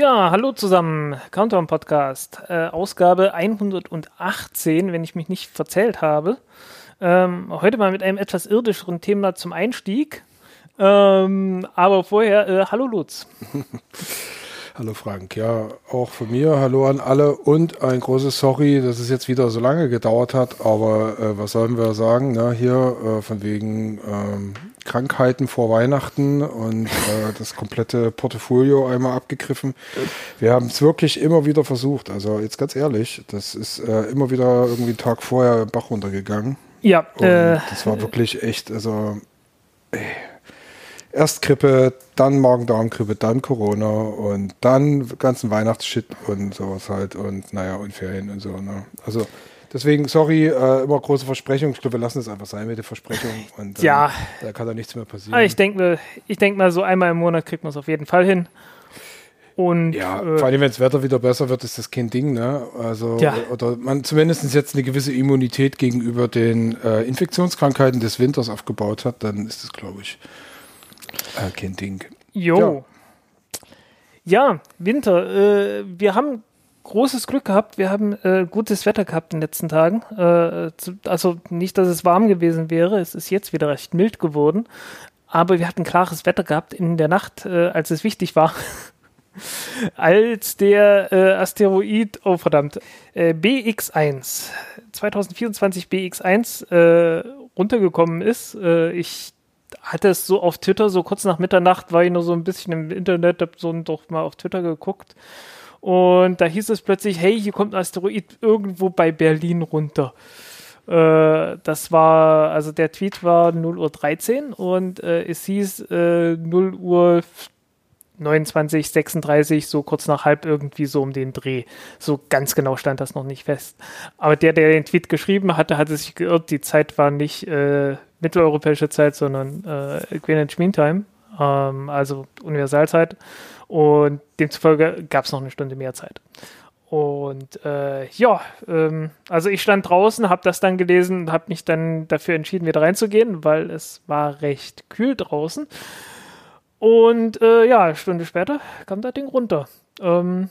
Ja, hallo zusammen, Countdown Podcast, äh, Ausgabe 118, wenn ich mich nicht verzählt habe. Ähm, heute mal mit einem etwas irdischeren Thema zum Einstieg. Ähm, aber vorher, äh, hallo Lutz. Hallo Frank, ja, auch von mir, hallo an alle und ein großes Sorry, dass es jetzt wieder so lange gedauert hat, aber äh, was sollen wir sagen, ne? hier äh, von wegen ähm, Krankheiten vor Weihnachten und äh, das komplette Portfolio einmal abgegriffen. Wir haben es wirklich immer wieder versucht, also jetzt ganz ehrlich, das ist äh, immer wieder irgendwie einen Tag vorher im Bach runtergegangen. Ja, Und äh, das war wirklich echt, also ey, erst Grippe, dann Magen-Darm-Grippe, dann Corona und dann ganzen Weihnachtsshit und sowas halt und naja, und Ferien und so. Ne? Also deswegen, sorry, äh, immer große Versprechungen. Ich glaube, wir lassen es einfach sein mit der Versprechung und dann, Ja. da kann da nichts mehr passieren. ich denke ich denk mal, so einmal im Monat kriegt man es auf jeden Fall hin. Und ja, äh, vor allem, wenn das Wetter wieder besser wird, ist das kein Ding, ne? Also, Ja. oder man zumindest jetzt eine gewisse Immunität gegenüber den äh, Infektionskrankheiten des Winters aufgebaut hat, dann ist das, glaube ich, äh, kein Ding. Jo. Ja, Winter. Äh, wir haben großes Glück gehabt. Wir haben äh, gutes Wetter gehabt in den letzten Tagen. Äh, zu, also nicht, dass es warm gewesen wäre. Es ist jetzt wieder recht mild geworden. Aber wir hatten klares Wetter gehabt in der Nacht, äh, als es wichtig war. als der äh, Asteroid, oh verdammt, äh, BX1, 2024 BX1 äh, runtergekommen ist. Äh, ich hatte es so auf Twitter, so kurz nach Mitternacht war ich nur so ein bisschen im Internet, hab so doch mal auf Twitter geguckt. Und da hieß es plötzlich, hey, hier kommt ein Asteroid irgendwo bei Berlin runter. Äh, das war, also der Tweet war 0 Uhr 13 und äh, es hieß äh, 0 Uhr 29, 36, so kurz nach halb irgendwie so um den Dreh. So ganz genau stand das noch nicht fest. Aber der, der den Tweet geschrieben hatte, hatte sich geirrt. Die Zeit war nicht äh, mitteleuropäische Zeit, sondern äh, Greenwich Mean Time, ähm, also Universalzeit. Und demzufolge gab es noch eine Stunde mehr Zeit. Und äh, ja, ähm, also ich stand draußen, habe das dann gelesen und habe mich dann dafür entschieden, wieder reinzugehen, weil es war recht kühl draußen. Und äh, ja, eine Stunde später kam das Ding runter. Ähm,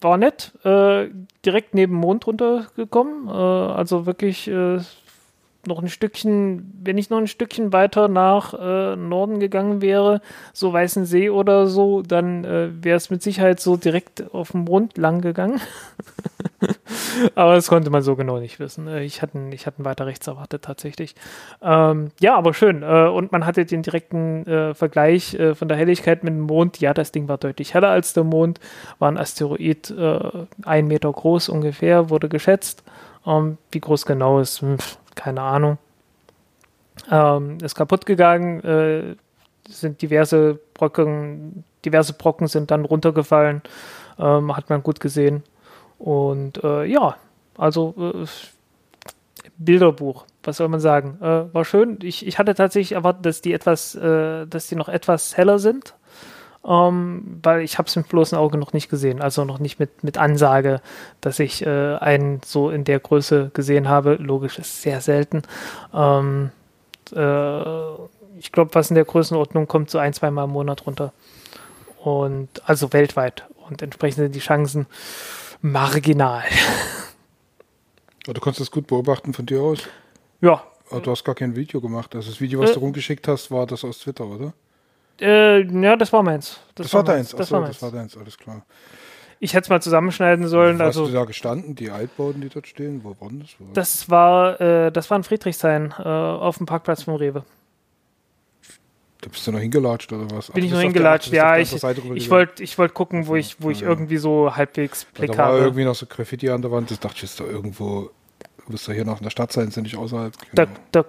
war nett, äh, direkt neben Mond runtergekommen. Äh, also wirklich äh, noch ein Stückchen, wenn ich noch ein Stückchen weiter nach äh, Norden gegangen wäre, so Weißen See oder so, dann äh, wäre es mit Sicherheit so direkt auf dem Mond lang gegangen. aber das konnte man so genau nicht wissen. Äh, Ich hatte, ich hatte weiter rechts erwartet tatsächlich. Ähm, ja, aber schön. Äh, und man hatte den direkten äh, Vergleich äh, von der Helligkeit mit dem Mond. Ja, das Ding war deutlich heller als der Mond. War ein Asteroid, äh, ein Meter groß ungefähr, wurde geschätzt. Ähm, wie groß genau ist, hm, keine Ahnung. Ähm, ist kaputt gegangen, sind diverse Brocken, diverse Brocken sind dann runtergefallen, ähm, hat man gut gesehen. Und äh, ja, also äh, Bilderbuch, was soll man sagen? Äh, war schön. Ich, ich hatte tatsächlich erwartet, dass die etwas, äh, dass die noch etwas heller sind. Ähm, weil ich habe es mit bloßem Auge noch nicht gesehen, also noch nicht mit, mit Ansage, dass ich äh, einen so in der Größe gesehen habe. Logisch ist sehr selten. Ähm, äh, ich glaube, was in der Größenordnung kommt, so ein, zwei Mal im Monat runter. Und also weltweit. Und entsprechend sind die Chancen marginal. Aber du konntest das gut beobachten von dir aus. ja, Aber du hast gar kein Video gemacht. Also das Video, was Äh. du rumgeschickt hast, war das aus Twitter, oder? äh, ja, das war meins. Das, war meins. deins. Das Achso, war meins. das war deins, alles klar. Ich hätte es mal zusammenschneiden sollen. Wo Also hast du da gestanden? Die Altbauten, die dort stehen? Wo waren das? Wo? das war, äh, das war in Friedrichshain äh, auf dem Parkplatz vom Rewe. Da bist du noch hingelatscht oder was? Bin Ach, ich du noch der- hingelatscht? du Ja, ich, ich wollte ich wollt gucken, wo ich, wo ich Ja. irgendwie so halbwegs Blick Da war habe. irgendwie noch so Graffiti an der Wand. Das dachte ich, ist da irgendwo Du bist ja hier noch in der Stadt sein, sind nicht außerhalb. Genau. Da, da,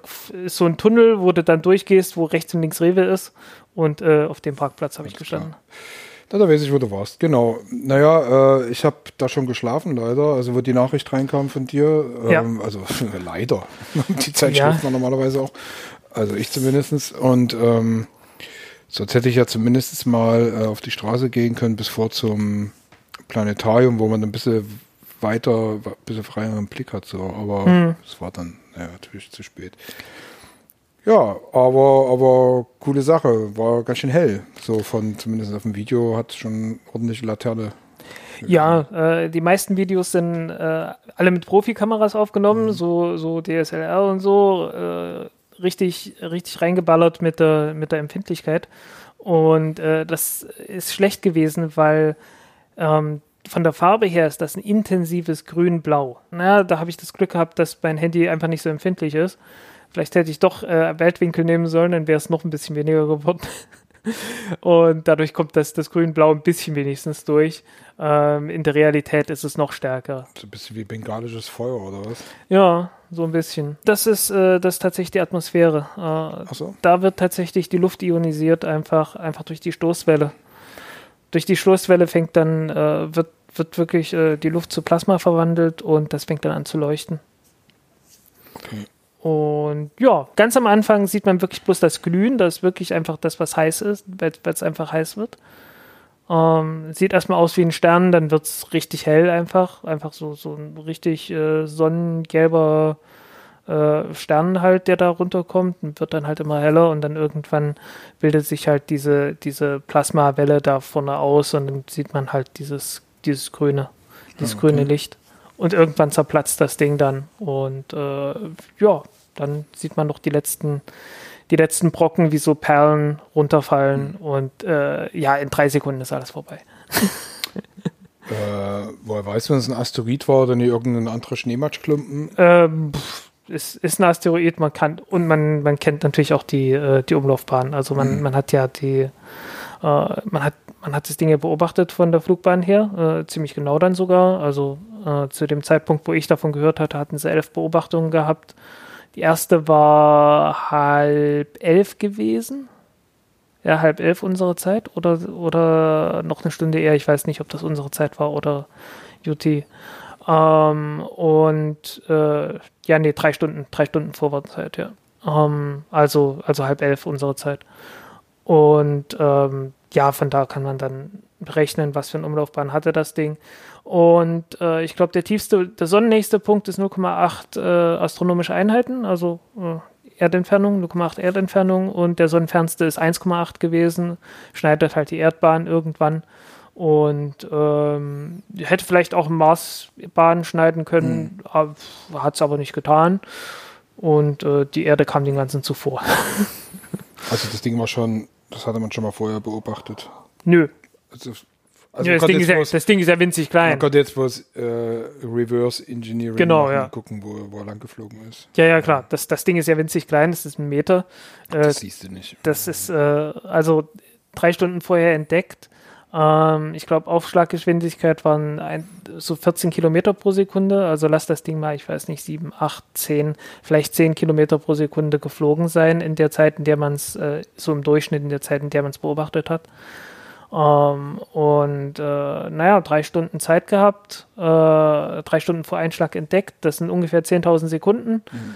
ist so ein Tunnel, wo du dann durchgehst, wo rechts und links Rewe ist. Und äh, auf dem Parkplatz habe ich gestanden. Da, da weiß ich, wo du warst. Genau. Naja, äh, ich habe da schon geschlafen, leider. Also, wo die Nachricht reinkam von dir. Ähm, ja. Also, leider. die Zeit ja. schläft man normalerweise auch. Also, ich zumindest. Und ähm, sonst hätte ich ja zumindest mal äh, auf die Straße gehen können bis vor zum Planetarium, wo man ein bisschen weiter, ein bisschen freieren Blick hat. So. Aber hm. es war dann ja, natürlich zu spät. Ja, aber, aber coole Sache. War ganz schön hell. So von, zumindest auf dem Video hat schon ordentliche Laterne. Ja, äh, die meisten Videos sind äh, alle mit Profikameras aufgenommen, mhm. so, so DSLR und so, äh, richtig, richtig reingeballert mit der, mit der Empfindlichkeit. Und äh, das ist schlecht gewesen, weil ähm, von der Farbe her ist das ein intensives Grün-Blau. Na, da habe ich das Glück gehabt, dass mein Handy einfach nicht so empfindlich ist. Vielleicht hätte ich doch äh, Weltwinkel nehmen sollen, dann wäre es noch ein bisschen weniger geworden. Und dadurch kommt das, das Grün-Blau ein bisschen wenigstens durch. Ähm, in der Realität ist es noch stärker. So ein bisschen wie bengalisches Feuer oder was? Ja, so ein bisschen. Das ist, äh, das ist tatsächlich die Atmosphäre. Äh, so. Da wird tatsächlich die Luft ionisiert, einfach, einfach durch die Stoßwelle. Durch die Stoßwelle fängt dann, äh, wird, wird wirklich äh, die Luft zu Plasma verwandelt und das fängt dann an zu leuchten. Okay. Und ja, ganz am Anfang sieht man wirklich bloß das Glühen, das ist wirklich einfach das, was heiß ist, weil es einfach heiß wird. Ähm, sieht erstmal aus wie ein Stern, dann wird es richtig hell einfach. Einfach so, so ein richtig äh, sonnengelber äh, Stern halt, der da runterkommt und wird dann halt immer heller und dann irgendwann bildet sich halt diese, diese Plasmawelle da vorne aus und dann sieht man halt dieses, dieses grüne, dieses okay. grüne Licht. Und irgendwann zerplatzt das Ding dann. Und äh, ja, dann sieht man noch die letzten, die letzten Brocken wie so Perlen runterfallen. Mhm. Und äh, ja, in drei Sekunden ist alles vorbei. äh, woher weißt du, wenn es ein Asteroid war oder nicht irgendein anderer Schneematschklumpen? Ähm, es ist ein Asteroid, man kann und man, man kennt natürlich auch die, äh, die Umlaufbahn. Also man, mhm. man hat ja die, äh, man hat man hat das Ding ja beobachtet von der Flugbahn her, äh, ziemlich genau dann sogar. Also äh, zu dem Zeitpunkt, wo ich davon gehört hatte, hatten sie elf Beobachtungen gehabt. Die erste war halb elf gewesen. Ja, halb elf unsere Zeit oder, oder noch eine Stunde eher. Ich weiß nicht, ob das unsere Zeit war oder UT. Ähm, und äh, ja, nee, drei Stunden, drei Stunden Vorwartzeit, ja. Ähm, also, also halb elf unsere Zeit. Und ähm, ja, von da kann man dann berechnen, was für eine Umlaufbahn hatte das Ding. Und äh, ich glaube, der tiefste, der sonnennächste Punkt ist 0,8 äh, astronomische Einheiten, also äh, Erdentfernung, 0,8 Erdentfernung und der sonnenfernste ist 1,8 gewesen, schneidet halt die Erdbahn irgendwann und ähm, hätte vielleicht auch Marsbahn schneiden können, mhm. hat es aber nicht getan und äh, die Erde kam den ganzen zuvor. also das Ding war schon das hatte man schon mal vorher beobachtet. Nö. Also, also ja, das, Ding ja, das, Ding ist ja, winzig klein. Man konnte jetzt was äh, Reverse Engineering genau, machen, ja. gucken, wo, wo er lang geflogen ist. Ja, ja, klar. Das, das Ding ist ja winzig klein, das ist ein Meter. Äh, das siehst du nicht. Das ist äh, also drei Stunden vorher entdeckt. Ähm, ich glaube, Aufschlaggeschwindigkeit waren ein, so 14 Kilometer pro Sekunde. Also lass das Ding mal, ich weiß nicht, 7, 8, 10, vielleicht 10 Kilometer pro Sekunde geflogen sein in der Zeit, in der man es, äh, so im Durchschnitt in der Zeit, in der man es beobachtet hat. Ähm, und äh, naja, drei Stunden Zeit gehabt, äh, drei Stunden vor Einschlag entdeckt. Das sind ungefähr 10.000 Sekunden. Mhm.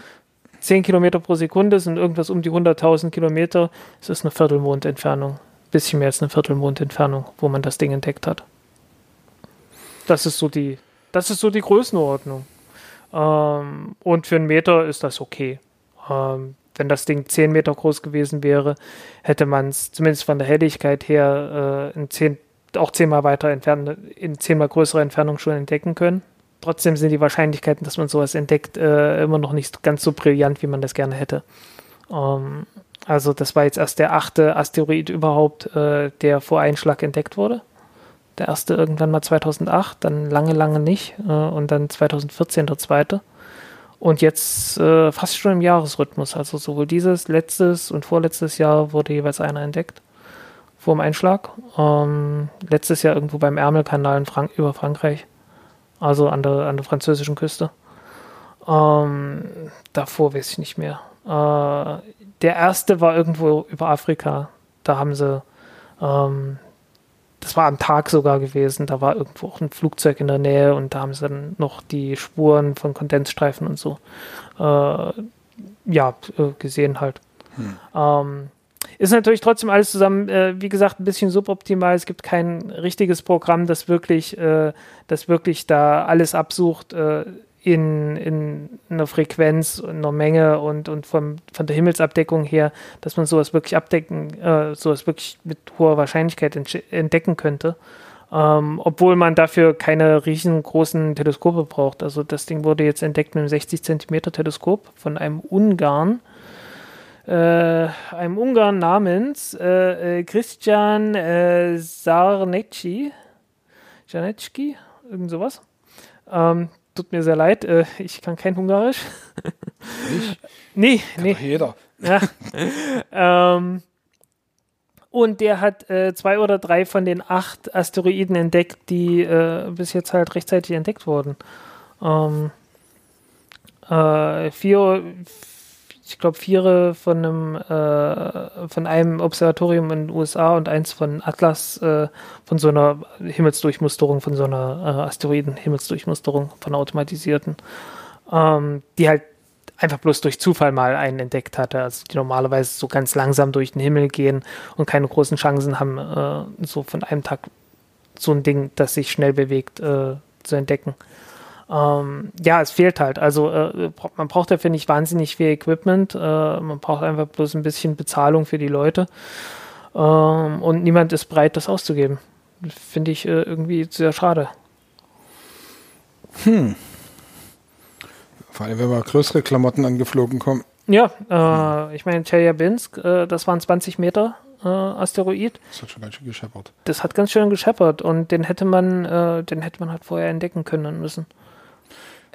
10 Kilometer pro Sekunde sind irgendwas um die 100.000 Kilometer. Das ist eine Viertelmondentfernung bisschen mehr als eine Viertelmondentfernung, wo man das Ding entdeckt hat. Das ist so die, das ist so die Größenordnung. Ähm, und für einen Meter ist das okay. Ähm, wenn das Ding 10 Meter groß gewesen wäre, hätte man es zumindest von der Helligkeit her äh, in 10, auch zehnmal weiter entfernt, in zehnmal größerer Entfernung schon entdecken können. Trotzdem sind die Wahrscheinlichkeiten, dass man sowas entdeckt, äh, immer noch nicht ganz so brillant, wie man das gerne hätte. Ähm, also das war jetzt erst der achte Asteroid überhaupt, äh, der vor Einschlag entdeckt wurde. Der erste irgendwann mal 2008, dann lange, lange nicht äh, und dann 2014 der zweite. Und jetzt äh, fast schon im Jahresrhythmus. Also sowohl dieses, letztes und vorletztes Jahr wurde jeweils einer entdeckt vor dem Einschlag. Ähm, letztes Jahr irgendwo beim Ärmelkanal in Frank über Frankreich, also an der, an der französischen Küste. Ähm, davor weiß ich nicht mehr. Äh, der erste war irgendwo über Afrika. Da haben sie, ähm, das war am Tag sogar gewesen, da war irgendwo auch ein Flugzeug in der Nähe und da haben sie dann noch die Spuren von Kondensstreifen und so äh, ja, äh, gesehen halt. Hm. Ähm, ist natürlich trotzdem alles zusammen, äh, wie gesagt, ein bisschen suboptimal. Es gibt kein richtiges Programm, das wirklich, äh, das wirklich da alles absucht äh, in, in einer Frequenz, in einer Menge und, und vom, von der Himmelsabdeckung her, dass man sowas wirklich abdecken, äh, sowas wirklich mit hoher Wahrscheinlichkeit entdecken könnte. Ähm, obwohl man dafür keine riesengroßen Teleskope braucht. Also das Ding wurde jetzt entdeckt mit einem 60 Zentimeter Teleskop von einem Ungarn äh, einem Ungarn namens äh, äh, Christian äh, Sarnecki, irgend sowas. Ähm, tut mir sehr leid, äh, ich kann kein Ungarisch. Nicht? nee, kann nee. jeder. Ja. ähm, und der hat äh, zwei oder drei von den acht Asteroiden entdeckt, die äh, bis jetzt halt rechtzeitig entdeckt wurden. Ähm, äh, vier, ich glaube, vier von einem, äh, von einem Observatorium in den USA und eins von Atlas, äh, von so einer Himmelsdurchmusterung, von so einer äh, Asteroiden-Himmelsdurchmusterung, von automatisierten, ähm, die halt einfach bloß durch Zufall mal einen entdeckt hatte, also die normalerweise so ganz langsam durch den Himmel gehen und keine großen Chancen haben, äh, so von einem Tag so ein Ding, das sich schnell bewegt, äh, zu entdecken ähm, ja, es fehlt halt. Also äh, man braucht dafür nicht wahnsinnig viel Equipment. Äh, man braucht einfach bloß ein bisschen Bezahlung für die Leute. Ähm, und niemand ist bereit, das auszugeben. Finde ich äh, irgendwie sehr schade. Hm. Vor allem, wenn mal größere Klamotten angeflogen kommen. Ja, äh, ich meine, Chelyabinsk, äh, das waren 20 Meter äh, Asteroid. Das hat schon ganz schön gescheppert. Das hat ganz schön gescheppert und den hätte man, äh, den hätte man halt vorher entdecken können müssen.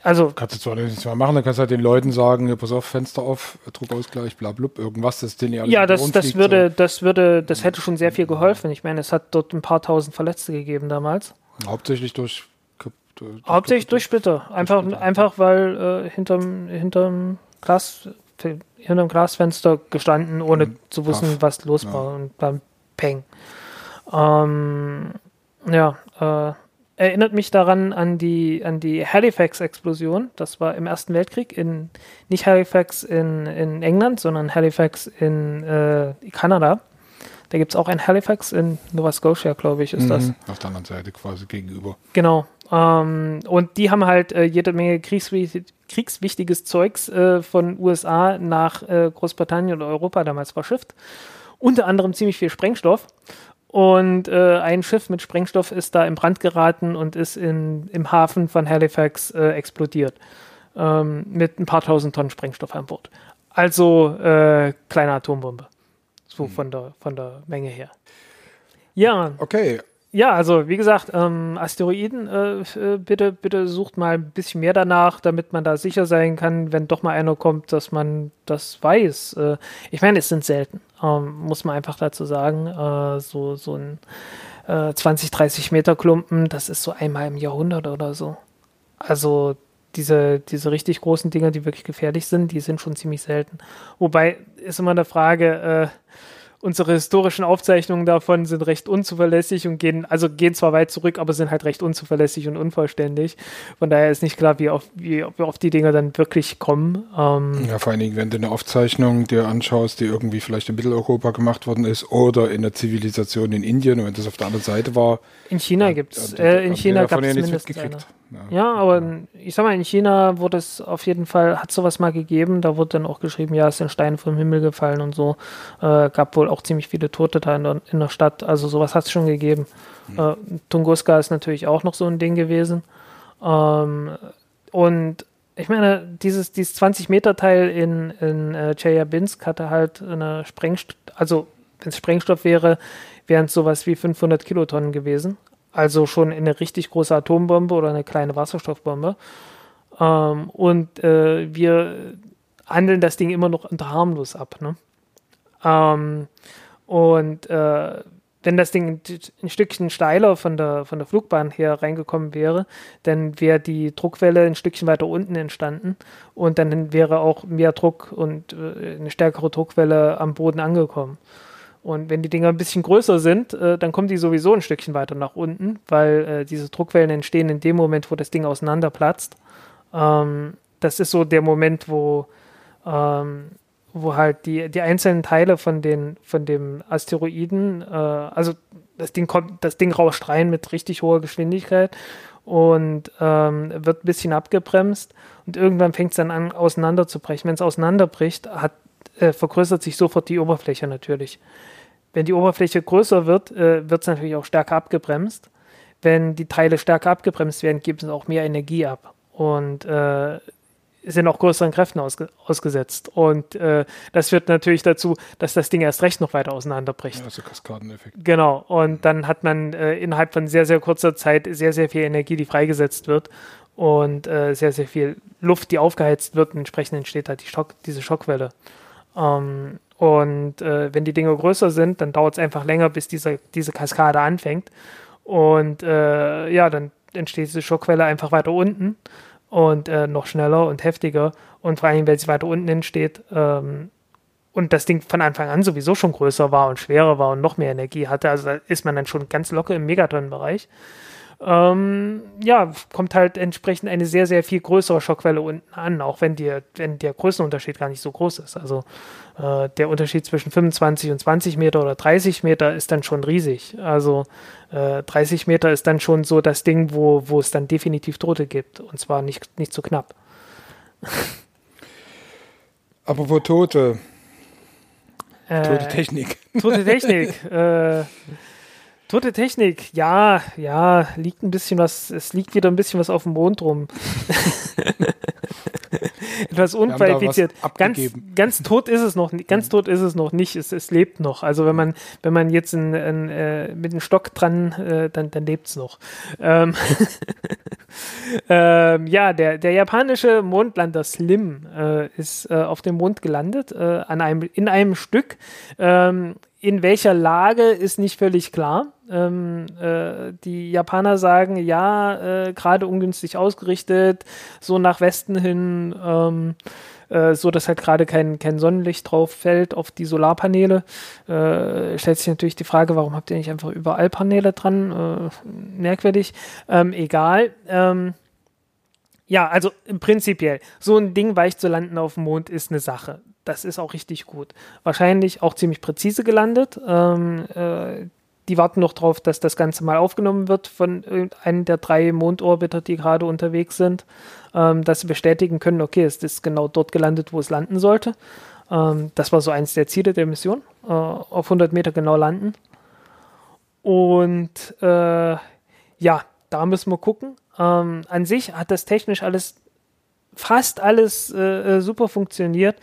Also. Kannst du zwar nichts mehr machen, dann kannst du halt den Leuten sagen, ja, pass auf, Fenster auf, Druckausgleich, bla, bla, irgendwas, das den ja alles Ja, das, das würde, so. das würde, das hätte schon sehr viel geholfen. Ich meine, es hat dort ein paar tausend Verletzte gegeben damals. Hauptsächlich durch, durch Hauptsächlich durch Splitter. Einfach, Splitter. einfach weil äh, hinterm, hinterm Glas, hinterm Glasfenster gestanden, ohne mhm. zu wissen, Paff. was los war. Und dann Peng. Ähm, ja, äh, erinnert mich daran an die, an die Halifax-Explosion. Das war im Ersten Weltkrieg in, nicht Halifax in, in England, sondern Halifax in äh, Kanada. Da gibt es auch ein Halifax in Nova Scotia, glaube ich, ist mhm, das. Auf der anderen Seite quasi gegenüber. Genau. Ähm, und die haben halt äh, jede Menge kriegswichtig, kriegswichtiges Zeugs äh, von USA nach äh, Großbritannien oder Europa damals verschifft. Unter anderem ziemlich viel Sprengstoff. Und äh, ein Schiff mit Sprengstoff ist da in Brand geraten und ist in, im Hafen von Halifax äh, explodiert. Ähm, mit ein paar tausend Tonnen Sprengstoff an Bord. Also äh, kleine Atombombe. So hm. von, der, von der Menge her. Ja. Okay, ja, also wie gesagt, ähm, Asteroiden, äh, äh, bitte, bitte sucht mal ein bisschen mehr danach, damit man da sicher sein kann, wenn doch mal einer kommt, dass man das weiß. Äh, ich meine, es sind selten, ähm, muss man einfach dazu sagen. Äh, so, so ein 20, äh, 30 Meter Klumpen, das ist so einmal im Jahrhundert oder so. Also diese, diese richtig großen Dinger, die wirklich gefährlich sind, die sind schon ziemlich selten. Wobei ist immer eine Frage, äh, unsere historischen Aufzeichnungen davon sind recht unzuverlässig und gehen, also gehen zwar weit zurück, aber sind halt recht unzuverlässig und unvollständig. Von daher ist nicht klar, wie oft, wie oft die Dinger dann wirklich kommen. Ähm ja, vor allen Dingen, wenn du eine Aufzeichnung dir anschaust, die irgendwie vielleicht in Mitteleuropa gemacht worden ist oder in der Zivilisation in Indien und wenn das auf der anderen Seite war. In China ja, gibt es, äh, in China gab es mindestens eine. Ja. ja, aber ich sag mal, in China wurde es auf jeden Fall, hat sowas mal gegeben, da wurde dann auch geschrieben, ja, es sind Steine vom Himmel gefallen und so. Äh, gab wohl auch ziemlich viele Tote da in der, in der Stadt, also sowas hat es schon gegeben. Mhm. Äh, Tunguska ist natürlich auch noch so ein Ding gewesen. Ähm, und ich meine, dieses, dieses 20-Meter-Teil in, in äh, Chelyabinsk hatte halt eine Sprengstoff, also wenn es Sprengstoff wäre, wären es sowas wie 500 Kilotonnen gewesen. Also schon eine richtig große Atombombe oder eine kleine Wasserstoffbombe. Ähm, und äh, wir handeln das Ding immer noch unter harmlos ab. Ne? Ähm, und äh, wenn das Ding ein Stückchen steiler von der, von der Flugbahn her reingekommen wäre, dann wäre die Druckwelle ein Stückchen weiter unten entstanden und dann wäre auch mehr Druck und äh, eine stärkere Druckwelle am Boden angekommen. Und wenn die Dinger ein bisschen größer sind, äh, dann kommen die sowieso ein Stückchen weiter nach unten, weil äh, diese Druckwellen entstehen in dem Moment, wo das Ding auseinanderplatzt. Ähm, das ist so der Moment, wo, ähm, wo halt die, die einzelnen Teile von, den, von dem Asteroiden, äh, also das Ding kommt, das Ding rauscht rein mit richtig hoher Geschwindigkeit und ähm, wird ein bisschen abgebremst und irgendwann fängt es dann an auseinanderzubrechen. Wenn es auseinanderbricht, hat, äh, vergrößert sich sofort die Oberfläche natürlich. Wenn die Oberfläche größer wird, äh, wird es natürlich auch stärker abgebremst. Wenn die Teile stärker abgebremst werden, gibt es auch mehr Energie ab. Und äh, sind auch größeren Kräften ausge ausgesetzt. Und äh, das führt natürlich dazu, dass das Ding erst recht noch weiter auseinanderbricht. Ja, also Kaskadeneffekt. Genau. Und dann hat man äh, innerhalb von sehr, sehr kurzer Zeit sehr, sehr viel Energie, die freigesetzt wird und äh, sehr, sehr viel Luft, die aufgeheizt wird. Und entsprechend entsteht halt die Schock, diese Schockwelle. Ähm, und äh, wenn die Dinge größer sind, dann dauert es einfach länger, bis diese, diese Kaskade anfängt. Und äh, ja, dann entsteht diese Schockwelle einfach weiter unten und äh, noch schneller und heftiger. Und vor allem, wenn sie weiter unten entsteht ähm, und das Ding von Anfang an sowieso schon größer war und schwerer war und noch mehr Energie hatte, also da ist man dann schon ganz locker im Megaton-Bereich ähm, ja, kommt halt entsprechend eine sehr, sehr viel größere Schockwelle unten an, auch wenn, die, wenn der Größenunterschied gar nicht so groß ist. Also äh, der Unterschied zwischen 25 und 20 Meter oder 30 Meter ist dann schon riesig. Also äh, 30 Meter ist dann schon so das Ding, wo, wo es dann definitiv Tote gibt. Und zwar nicht, nicht zu so knapp. Apropos Tote. Äh, tote Technik. Tote Technik. äh, Tote Technik, ja, ja, liegt ein bisschen was, es liegt wieder ein bisschen was auf dem Mond rum. Etwas unqualifiziert. Ganz, ganz tot ist es noch, ganz mhm. tot ist es noch nicht. Es, es lebt noch. Also wenn man, wenn man jetzt ein, ein, äh, mit einem Stock dran, äh, dann, dann lebt es noch. Ähm, ähm, ja, der, der japanische Mondlander Slim äh, ist äh, auf dem Mond gelandet, äh, an einem, in einem Stück. Ähm, in welcher Lage ist nicht völlig klar. Ähm, äh, die Japaner sagen, ja, äh, gerade ungünstig ausgerichtet, so nach Westen hin, ähm, äh, so dass halt gerade kein, kein Sonnenlicht drauf fällt auf die Solarpaneele. Äh, stellt sich natürlich die Frage, warum habt ihr nicht einfach überall Paneele dran? Äh, merkwürdig. Ähm, egal. Ähm, ja, also prinzipiell, so ein Ding weich zu landen auf dem Mond ist eine Sache das ist auch richtig gut. Wahrscheinlich auch ziemlich präzise gelandet. Ähm, äh, die warten noch darauf, dass das Ganze mal aufgenommen wird von einem der drei Mondorbiter, die gerade unterwegs sind, ähm, dass sie bestätigen können, okay, es ist genau dort gelandet, wo es landen sollte. Ähm, das war so eins der Ziele der Mission, äh, auf 100 Meter genau landen. Und äh, ja, da müssen wir gucken. Ähm, an sich hat das technisch alles fast alles äh, äh super funktioniert.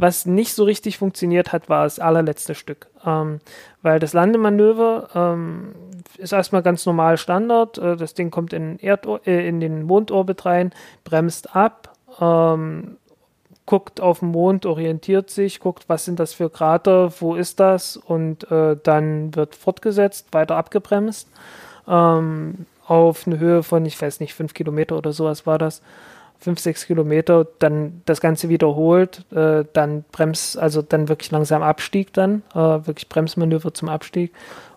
Was nicht so richtig funktioniert hat, war das allerletzte Stück. Ähm, weil das Landemanöver ähm, ist erstmal ganz normal Standard. Äh, das Ding kommt in, Erdor äh, in den Mondorbit rein, bremst ab, ähm, guckt auf den Mond, orientiert sich, guckt, was sind das für Krater, wo ist das und äh, dann wird fortgesetzt, weiter abgebremst ähm, auf eine Höhe von, ich weiß nicht, fünf Kilometer oder sowas war das fünf, sechs Kilometer, dann das Ganze wiederholt, äh, dann Brems, also dann wirklich langsam Abstieg dann, äh, wirklich Bremsmanöver zum Abstieg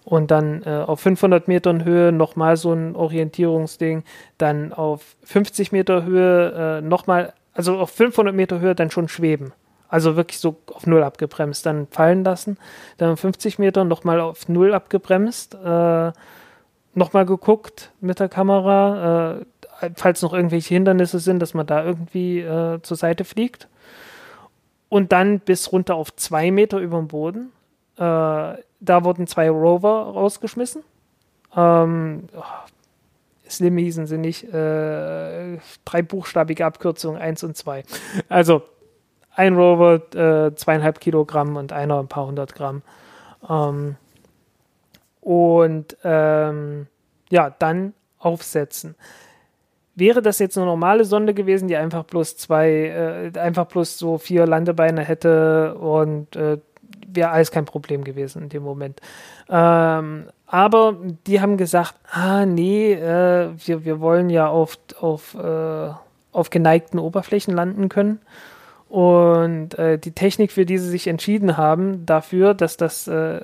und dann äh, auf 500 Metern Höhe nochmal so ein Orientierungsding, dann auf 50 Meter Höhe äh, nochmal, also auf 500 Meter Höhe dann schon schweben. Also wirklich so auf Null abgebremst, dann fallen lassen, dann auf 50 Meter nochmal auf Null abgebremst, äh, nochmal geguckt mit der Kamera, äh, falls noch irgendwelche Hindernisse sind, dass man da irgendwie äh, zur Seite fliegt. Und dann bis runter auf zwei Meter über dem Boden. Äh, da wurden zwei Rover rausgeschmissen. Ähm, oh, Slim hießen sie nicht. Äh, drei buchstabige Abkürzungen, eins und zwei. Also ein Rover, äh, zweieinhalb Kilogramm und einer ein paar hundert Gramm. Ähm, und ähm, ja, dann aufsetzen. Wäre das jetzt eine normale Sonde gewesen, die einfach bloß zwei, äh, einfach bloß so vier Landebeine hätte und äh, wäre alles kein Problem gewesen in dem Moment. Ähm, aber die haben gesagt, ah nee, äh, wir, wir wollen ja auf, auf, äh, auf geneigten Oberflächen landen können. Und äh, die Technik, für die sie sich entschieden haben, dafür, dass das äh,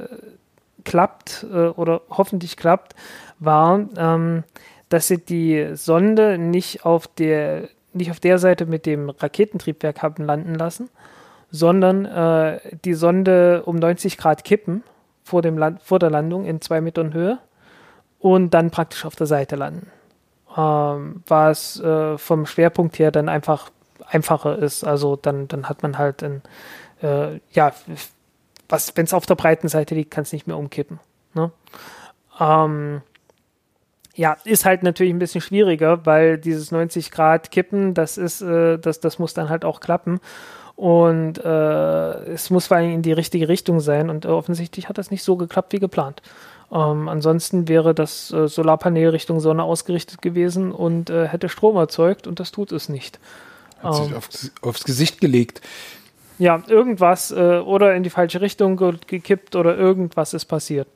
klappt äh, oder hoffentlich klappt, war, ähm, dass sie die Sonde nicht auf der nicht auf der Seite mit dem Raketentriebwerk haben landen lassen, sondern äh, die Sonde um 90 Grad kippen vor, dem Land, vor der Landung in zwei Metern Höhe und dann praktisch auf der Seite landen. Ähm, was äh, vom Schwerpunkt her dann einfach einfacher ist. Also dann, dann hat man halt ein, äh, ja, was, wenn es auf der breiten Seite liegt, kann es nicht mehr umkippen. Ne? Ähm, ja, ist halt natürlich ein bisschen schwieriger, weil dieses 90 Grad Kippen, das ist, äh, das, das muss dann halt auch klappen. Und äh, es muss vor allem in die richtige Richtung sein. Und äh, offensichtlich hat das nicht so geklappt wie geplant. Ähm, ansonsten wäre das äh, Solarpanel Richtung Sonne ausgerichtet gewesen und äh, hätte Strom erzeugt und das tut es nicht. Hat sich ähm, aufs, aufs, Gesicht gelegt. Ja, irgendwas äh, oder in die falsche Richtung ge gekippt oder irgendwas ist passiert.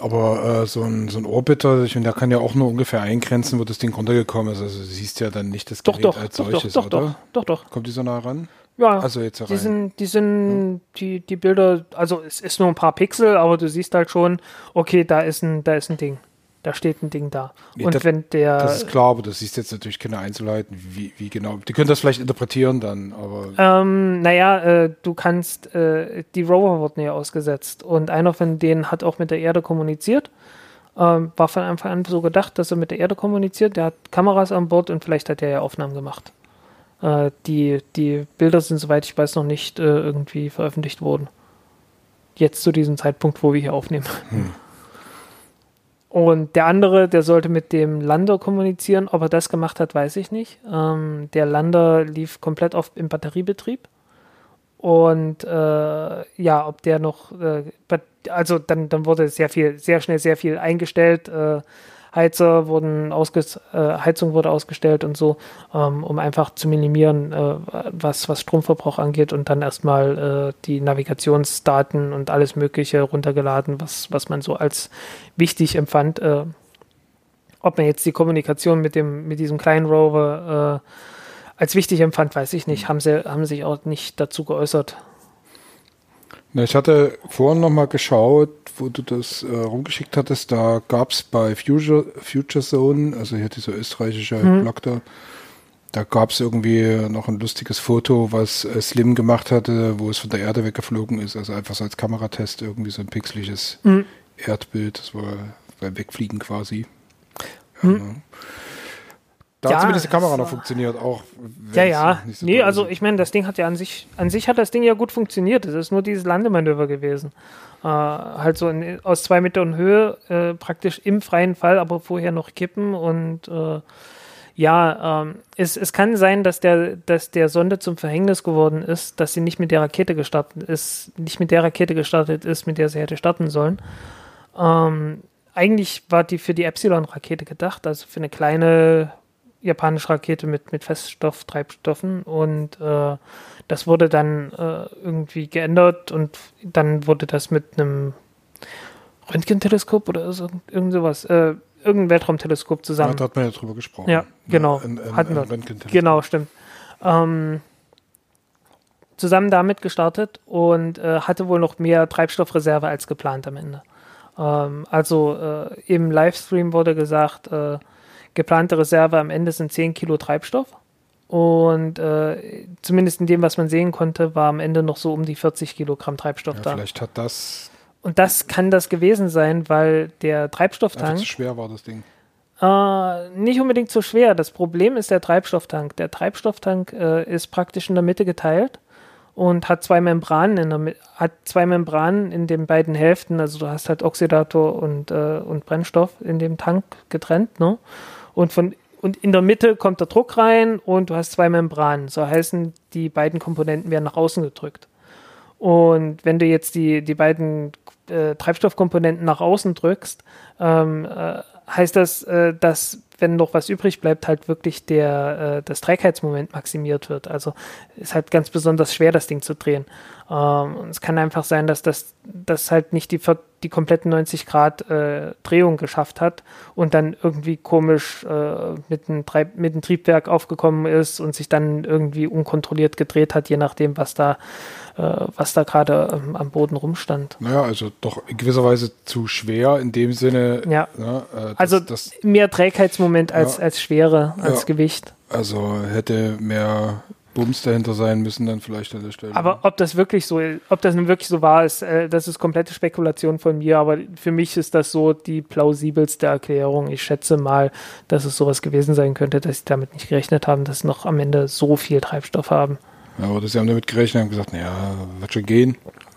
Aber äh, so, ein, so ein Orbiter, ich meine, der kann ja auch nur ungefähr eingrenzen, wo das Ding runtergekommen ist. Also du siehst ja dann nicht das Gerät doch, doch, als doch, solches, doch, oder? Doch, doch, doch. Kommt die so nah ran? Ja, also jetzt rein. die sind, die sind, die, die Bilder, also es ist nur ein paar Pixel, aber du siehst halt schon, okay, da ist ein, da ist ein Ding. Da steht ein Ding da. Nee, und das, wenn der. Das ist klar, aber du siehst jetzt natürlich keine Einzelheiten, wie, wie genau. Die können das vielleicht interpretieren dann, aber. Ähm, naja, äh, du kannst, äh, die Rover wurden ja ausgesetzt und einer von denen hat auch mit der Erde kommuniziert. Ähm, war von Anfang an so gedacht, dass er mit der Erde kommuniziert. Der hat Kameras an Bord und vielleicht hat er ja Aufnahmen gemacht. Äh, die, die Bilder sind, soweit ich weiß, noch nicht äh, irgendwie veröffentlicht worden. Jetzt zu diesem Zeitpunkt, wo wir hier aufnehmen. Hm. Und der andere, der sollte mit dem Lander kommunizieren. Ob er das gemacht hat, weiß ich nicht. Ähm, der Lander lief komplett auf, im Batteriebetrieb. Und äh, ja, ob der noch, äh, also dann, dann wurde sehr viel, sehr schnell sehr viel eingestellt. Äh, Heizer wurden ausges äh, Heizung wurde ausgestellt und so, ähm, um einfach zu minimieren, äh, was, was Stromverbrauch angeht und dann erstmal äh, die Navigationsdaten und alles Mögliche runtergeladen, was, was man so als wichtig empfand. Äh, ob man jetzt die Kommunikation mit dem, mit diesem kleinen Rover äh, als wichtig empfand, weiß ich nicht. Haben sie, haben sich auch nicht dazu geäußert. Na, ich hatte vorhin noch mal geschaut, wo du das äh, rumgeschickt hattest. Da gab es bei Future, Future Zone, also hier dieser österreichische mhm. Blog da, da gab es irgendwie noch ein lustiges Foto, was äh, Slim gemacht hatte, wo es von der Erde weggeflogen ist. Also einfach so als Kameratest irgendwie so ein pixeliges mhm. Erdbild. Das war beim Wegfliegen quasi. Mhm. Ja, da ja, hat zumindest die Kamera noch funktioniert, auch. Ja, ja. So nee, also ich meine, das Ding hat ja an sich, an sich hat das Ding ja gut funktioniert. Es ist nur dieses Landemanöver gewesen. Äh, halt so in, aus zwei Metern Höhe, äh, praktisch im freien Fall, aber vorher noch kippen und äh, ja, ähm, es, es kann sein, dass der, dass der Sonde zum Verhängnis geworden ist, dass sie nicht mit der Rakete gestartet ist, nicht mit der Rakete gestartet ist, mit der sie hätte starten sollen. Ähm, eigentlich war die für die Epsilon-Rakete gedacht, also für eine kleine japanische Rakete mit, mit Feststofftreibstoffen und äh, das wurde dann äh, irgendwie geändert und dann wurde das mit einem Röntgenteleskop oder so, irgend sowas, äh, irgendein Weltraumteleskop zusammen. Ja, da hat man ja drüber gesprochen. Ja, genau. Ja, ein, ein, hatten wir. Genau, stimmt. Ähm, zusammen damit gestartet und äh, hatte wohl noch mehr Treibstoffreserve als geplant am Ende. Ähm, also äh, im Livestream wurde gesagt, äh, geplante Reserve am Ende sind 10 Kilo Treibstoff. Und äh, zumindest in dem, was man sehen konnte, war am Ende noch so um die 40 Kilogramm Treibstoff ja, da. Vielleicht hat das. Und das kann das gewesen sein, weil der Treibstofftank. Zu schwer war das Ding. Äh, nicht unbedingt zu schwer. Das Problem ist der Treibstofftank. Der Treibstofftank äh, ist praktisch in der Mitte geteilt und hat zwei Membranen in der hat zwei Membranen in den beiden Hälften. Also du hast halt Oxidator und, äh, und Brennstoff in dem Tank getrennt, ne? Und von und in der Mitte kommt der Druck rein und du hast zwei Membranen. So heißen, die beiden Komponenten werden nach außen gedrückt. Und wenn du jetzt die, die beiden äh, Treibstoffkomponenten nach außen drückst, ähm, äh, heißt das, äh, dass wenn noch was übrig bleibt, halt wirklich der, äh, das Trägheitsmoment maximiert wird. Also ist halt ganz besonders schwer, das Ding zu drehen. Ähm, es kann einfach sein, dass das, das halt nicht die, die kompletten 90 Grad äh, Drehung geschafft hat und dann irgendwie komisch äh, mit, einem mit einem Triebwerk aufgekommen ist und sich dann irgendwie unkontrolliert gedreht hat, je nachdem, was da, äh, was da gerade ähm, am Boden rumstand. Naja, also doch in gewisser Weise zu schwer in dem Sinne. Ja. Ne, äh, das, also das, mehr Trägheitsmoment als, ja. als Schwere, als ja. Gewicht. Also hätte mehr Bums dahinter sein müssen dann vielleicht an der Stelle. Aber ob das wirklich so, ob das nun wirklich so war, ist, äh, das ist komplette Spekulation von mir, aber für mich ist das so die plausibelste Erklärung. Ich schätze mal, dass es sowas gewesen sein könnte, dass sie damit nicht gerechnet haben, dass sie noch am Ende so viel Treibstoff haben. Ja, oder sie haben damit gerechnet und gesagt, naja, wird schon gehen.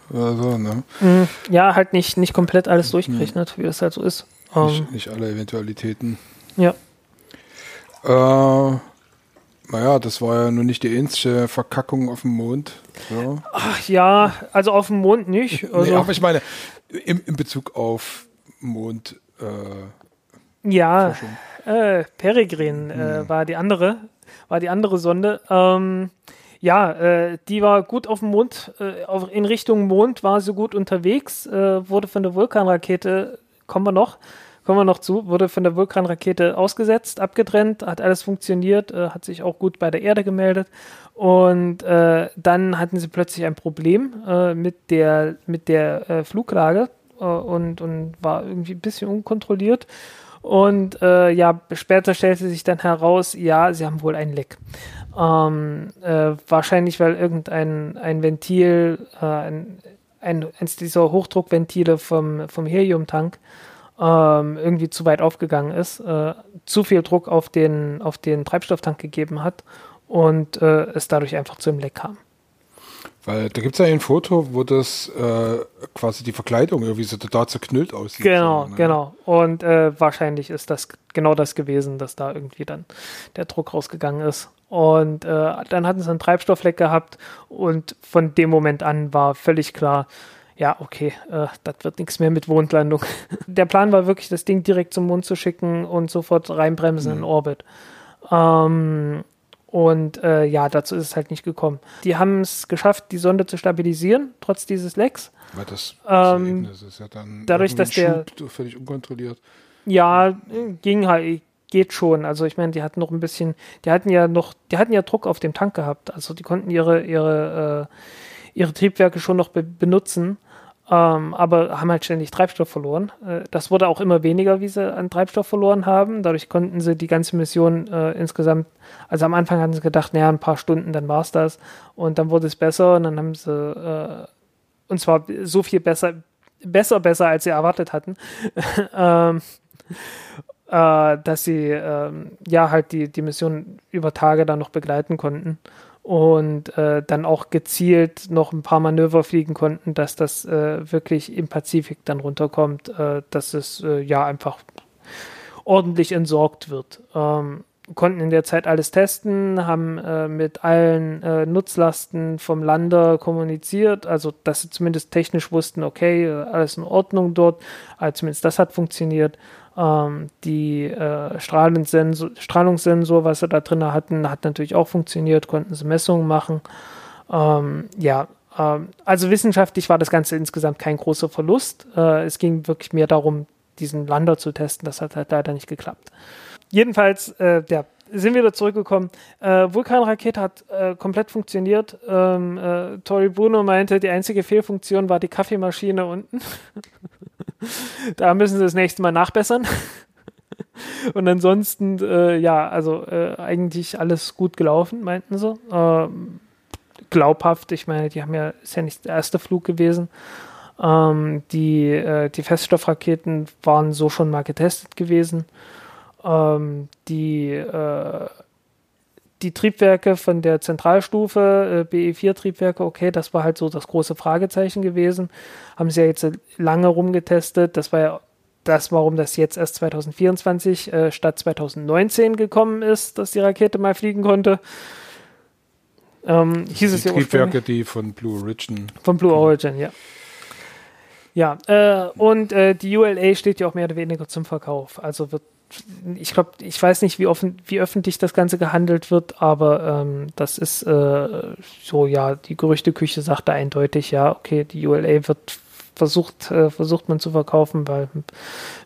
Oder so, ne? Mhm. Ja, halt nicht, nicht komplett alles durchgerechnet, mhm. wie das halt so ist. Nicht, um, ähm, nicht alle Eventualitäten. Ja. Äh, naja, das war ja nun nicht die einzige Verkackung auf dem Mond. So. Ach ja, also auf dem Mond nicht. Also nee, aber ich meine, im, in Bezug auf Mond. Äh, ja, äh, Peregrin äh, hm. war die andere, war die andere Sonde. Ähm, ja, äh, die war gut auf dem Mond, äh, auf, in Richtung Mond war sie gut unterwegs, äh, wurde von der Vulkanrakete, kommen wir noch, kommen wir noch zu, wurde von der Vulkanrakete ausgesetzt, abgetrennt, hat alles funktioniert, äh, hat sich auch gut bei der Erde gemeldet. Und äh, dann hatten sie plötzlich ein Problem äh, mit der, mit der äh, Fluglage äh, und, und war irgendwie ein bisschen unkontrolliert. Und äh, ja, später stellte sich dann heraus, ja, sie haben wohl ein Leck. Ähm, wahrscheinlich, weil irgendein ein Ventil, ein, ein, eins dieser Hochdruckventile vom, vom Heliumtank ähm, irgendwie zu weit aufgegangen ist, äh, zu viel Druck auf den, auf den Treibstofftank gegeben hat und äh, es dadurch einfach zu einem Leck kam. Weil da gibt es ja ein Foto, wo das äh, quasi die Verkleidung irgendwie so total zerknüllt aussieht. Genau, so, ne? genau. Und äh, wahrscheinlich ist das genau das gewesen, dass da irgendwie dann der Druck rausgegangen ist. Und äh, dann hatten sie einen Treibstoffleck gehabt und von dem Moment an war völlig klar, ja, okay, äh, das wird nichts mehr mit Mondlandung. Der Plan war wirklich, das Ding direkt zum Mond zu schicken und sofort reinbremsen mhm. in Orbit. Ähm, und äh, ja, dazu ist es halt nicht gekommen. Die haben es geschafft, die Sonde zu stabilisieren, trotz dieses Lecks. Weil das, ähm, das ist ja dann dadurch, dass der völlig unkontrolliert. Ja, ging halt, geht schon. Also ich meine, die hatten noch ein bisschen, die hatten ja noch, die hatten ja Druck auf dem Tank gehabt. Also die konnten ihre ihre äh, ihre Triebwerke schon noch be benutzen ähm, aber haben halt ständig Treibstoff verloren. Äh, das wurde auch immer weniger, wie sie an Treibstoff verloren haben. Dadurch konnten sie die ganze Mission äh, insgesamt, also am Anfang hatten sie gedacht, naja, ein paar Stunden, dann war es das. Und dann wurde es besser und dann haben sie, äh, und zwar so viel besser, besser, besser, als sie erwartet hatten. ähm, äh, dass sie ähm, ja halt die, die Mission über Tage dann noch begleiten konnten und äh, dann auch gezielt noch ein paar Manöver fliegen konnten, dass das äh, wirklich im Pazifik dann runterkommt, äh, dass es äh, ja einfach ordentlich entsorgt wird. Ähm, konnten in der Zeit alles testen, haben äh, mit allen äh, Nutzlasten vom Lander kommuniziert, also dass sie zumindest technisch wussten, okay, alles in Ordnung dort, also zumindest das hat funktioniert ähm, die äh, Strahlungssensor, was sie da drin hatten, hat natürlich auch funktioniert, konnten sie Messungen machen. Ähm, ja, ähm, also wissenschaftlich war das Ganze insgesamt kein großer Verlust. Äh, es ging wirklich mehr darum, diesen Lander zu testen. Das hat halt leider nicht geklappt. Jedenfalls, äh, ja, sind wir wieder zurückgekommen. Äh, Vulkanrakete hat äh, komplett funktioniert. Ähm, äh, Tori Bruno meinte, die einzige Fehlfunktion war die Kaffeemaschine unten. da müssen sie das nächste Mal nachbessern. Und ansonsten, äh, ja, also äh, eigentlich alles gut gelaufen, meinten sie. Ähm, glaubhaft, ich meine, die haben ja, ist ja nicht der erste Flug gewesen. Ähm, die, äh, die Feststoffraketen waren so schon mal getestet gewesen. Ähm, die, äh, die Triebwerke von der Zentralstufe, äh, BE4-Triebwerke, okay, das war halt so das große Fragezeichen gewesen. Haben sie ja jetzt lange rumgetestet. Das war ja das, warum das jetzt erst 2024 äh, statt 2019 gekommen ist, dass die Rakete mal fliegen konnte. Ähm, hieß es ja Triebwerke, die von Blue Origin. Von Blue Origin, ja. Ja, äh, und äh, die ULA steht ja auch mehr oder weniger zum Verkauf. Also wird ich glaube, ich weiß nicht, wie, offen, wie öffentlich das Ganze gehandelt wird, aber ähm, das ist äh, so, ja, die Gerüchteküche sagte eindeutig, ja, okay, die ULA wird versucht, äh, versucht man zu verkaufen, weil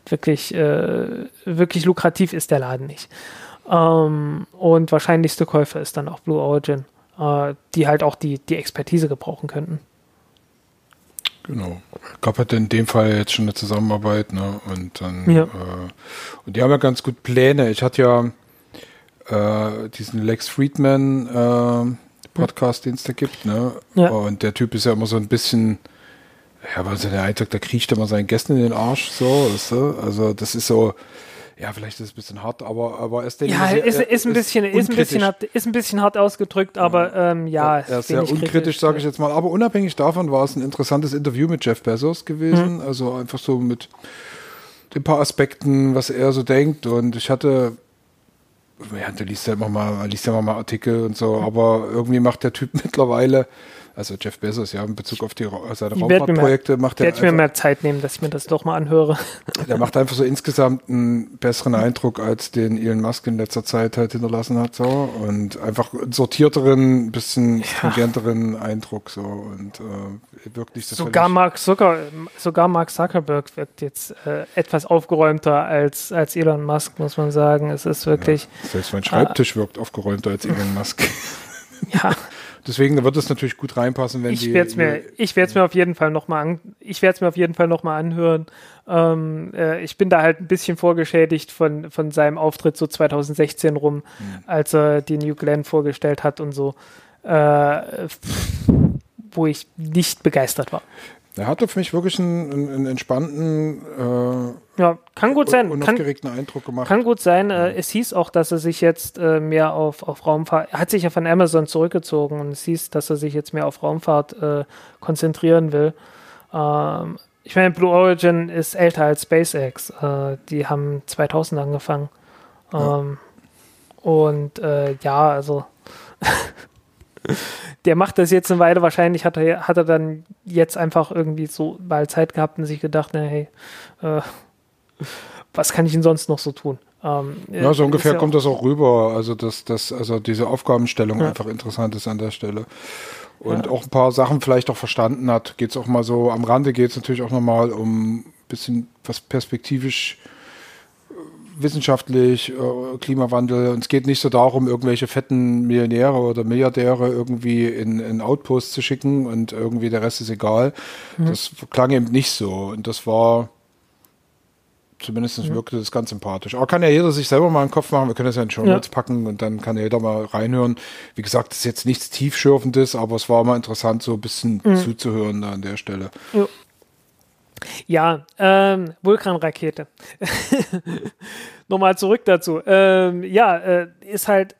wirklich, äh, wirklich lukrativ ist der Laden nicht. Ähm, und wahrscheinlichste Käufer ist dann auch Blue Origin, äh, die halt auch die, die Expertise gebrauchen könnten. Genau. Gab halt in dem Fall jetzt schon eine Zusammenarbeit, ne? Und dann ja. äh, und die haben ja ganz gut Pläne. Ich hatte ja äh, diesen Lex Friedman äh, Podcast, den es da gibt, ne? Ja. Und der Typ ist ja immer so ein bisschen, ja, aber so der Eindruck, der kriecht immer seinen Gästen in den Arsch, so, weißt du? Also das ist so, ja, vielleicht ist es ein bisschen hart, aber, aber ist Ja, ist, ist, ein bisschen, ist, ein bisschen hart, ist ein bisschen hart ausgedrückt, aber ähm, ja. Er ist sehr unkritisch, sage ich jetzt mal. Aber unabhängig davon war es ein interessantes Interview mit Jeff Bezos gewesen. Mhm. Also einfach so mit den paar Aspekten, was er so denkt. Und ich hatte, ja, du liest ja immer mal, liest ja immer mal Artikel und so, aber irgendwie macht der Typ mittlerweile also Jeff Bezos, ja, in Bezug auf die, seine Raumfahrtprojekte macht er. Ich werde mir mehr Zeit nehmen, dass ich mir das doch mal anhöre. Der macht einfach so insgesamt einen besseren Eindruck, als den Elon Musk in letzter Zeit halt hinterlassen hat, so. Und einfach einen sortierteren, bisschen stringenteren ja. Eindruck, so. Und äh, wirklich so sogar Mark, Zucker, sogar Mark Zuckerberg wirkt jetzt äh, etwas aufgeräumter als, als Elon Musk, muss man sagen. Es ist wirklich. Ja, selbst mein Schreibtisch äh, wirkt aufgeräumter als Elon Musk. Ja. Deswegen wird es natürlich gut reinpassen, wenn ich die. Werd's mir, ich werde es mir auf jeden Fall nochmal an, ich werde es mir auf jeden Fall nochmal anhören. Ähm, äh, ich bin da halt ein bisschen vorgeschädigt von, von seinem Auftritt so 2016 rum, mhm. als er die New Glenn vorgestellt hat und so, äh, wo ich nicht begeistert war. Er hatte für mich wirklich einen, einen entspannten, äh, ja, kann gut sein, unaufgeregten kann, Eindruck gemacht. Kann gut sein. Äh, es hieß auch, dass er sich jetzt äh, mehr auf, auf Raumfahrt, er hat sich ja von Amazon zurückgezogen und es hieß, dass er sich jetzt mehr auf Raumfahrt äh, konzentrieren will. Ähm, ich meine, Blue Origin ist älter als SpaceX. Äh, die haben 2000 angefangen. Ähm, ja. Und ja, also der macht das jetzt eine Weile. Wahrscheinlich hat er, hat er dann jetzt einfach irgendwie so mal Zeit gehabt und sich gedacht, na hey, äh, was kann ich denn sonst noch so tun? Ähm, ja, so ungefähr ja kommt das auch rüber. Also, dass, dass also diese Aufgabenstellung ja. einfach interessant ist an der Stelle. Und ja. auch ein paar Sachen vielleicht auch verstanden hat. Geht es auch mal so, am Rande geht es natürlich auch nochmal um ein bisschen was perspektivisch wissenschaftlich, äh, Klimawandel. Und es geht nicht so darum, irgendwelche fetten Millionäre oder Milliardäre irgendwie in, in Outposts zu schicken und irgendwie der Rest ist egal. Mhm. Das klang eben nicht so. Und das war zumindest mhm. wirkte das ganz sympathisch. Aber kann ja jeder sich selber mal einen Kopf machen. Wir können das ja in Show Notes ja. packen und dann kann ja jeder mal reinhören. Wie gesagt, das ist jetzt nichts tiefschürfendes, aber es war mal interessant, so ein bisschen mhm. zuzuhören da an der Stelle. Ja. Ja, ähm, Vulkanrakete. Nochmal zurück dazu. Ähm, ja, äh, ist halt,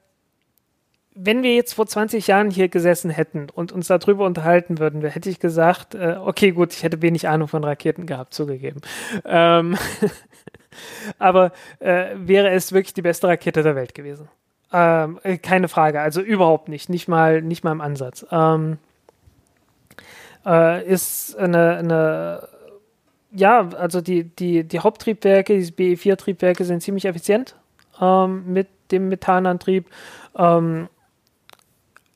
wenn wir jetzt vor 20 Jahren hier gesessen hätten und uns darüber unterhalten würden, hätte ich gesagt, äh, okay, gut, ich hätte wenig Ahnung von Raketen gehabt, zugegeben. Ähm, aber äh, wäre es wirklich die beste Rakete der Welt gewesen? Ähm, äh, keine Frage, also überhaupt nicht, nicht mal, nicht mal im Ansatz. Ähm, äh, ist eine, eine ja, also die, die, die Haupttriebwerke, die BE4-Triebwerke sind ziemlich effizient ähm, mit dem Methanantrieb. Ähm,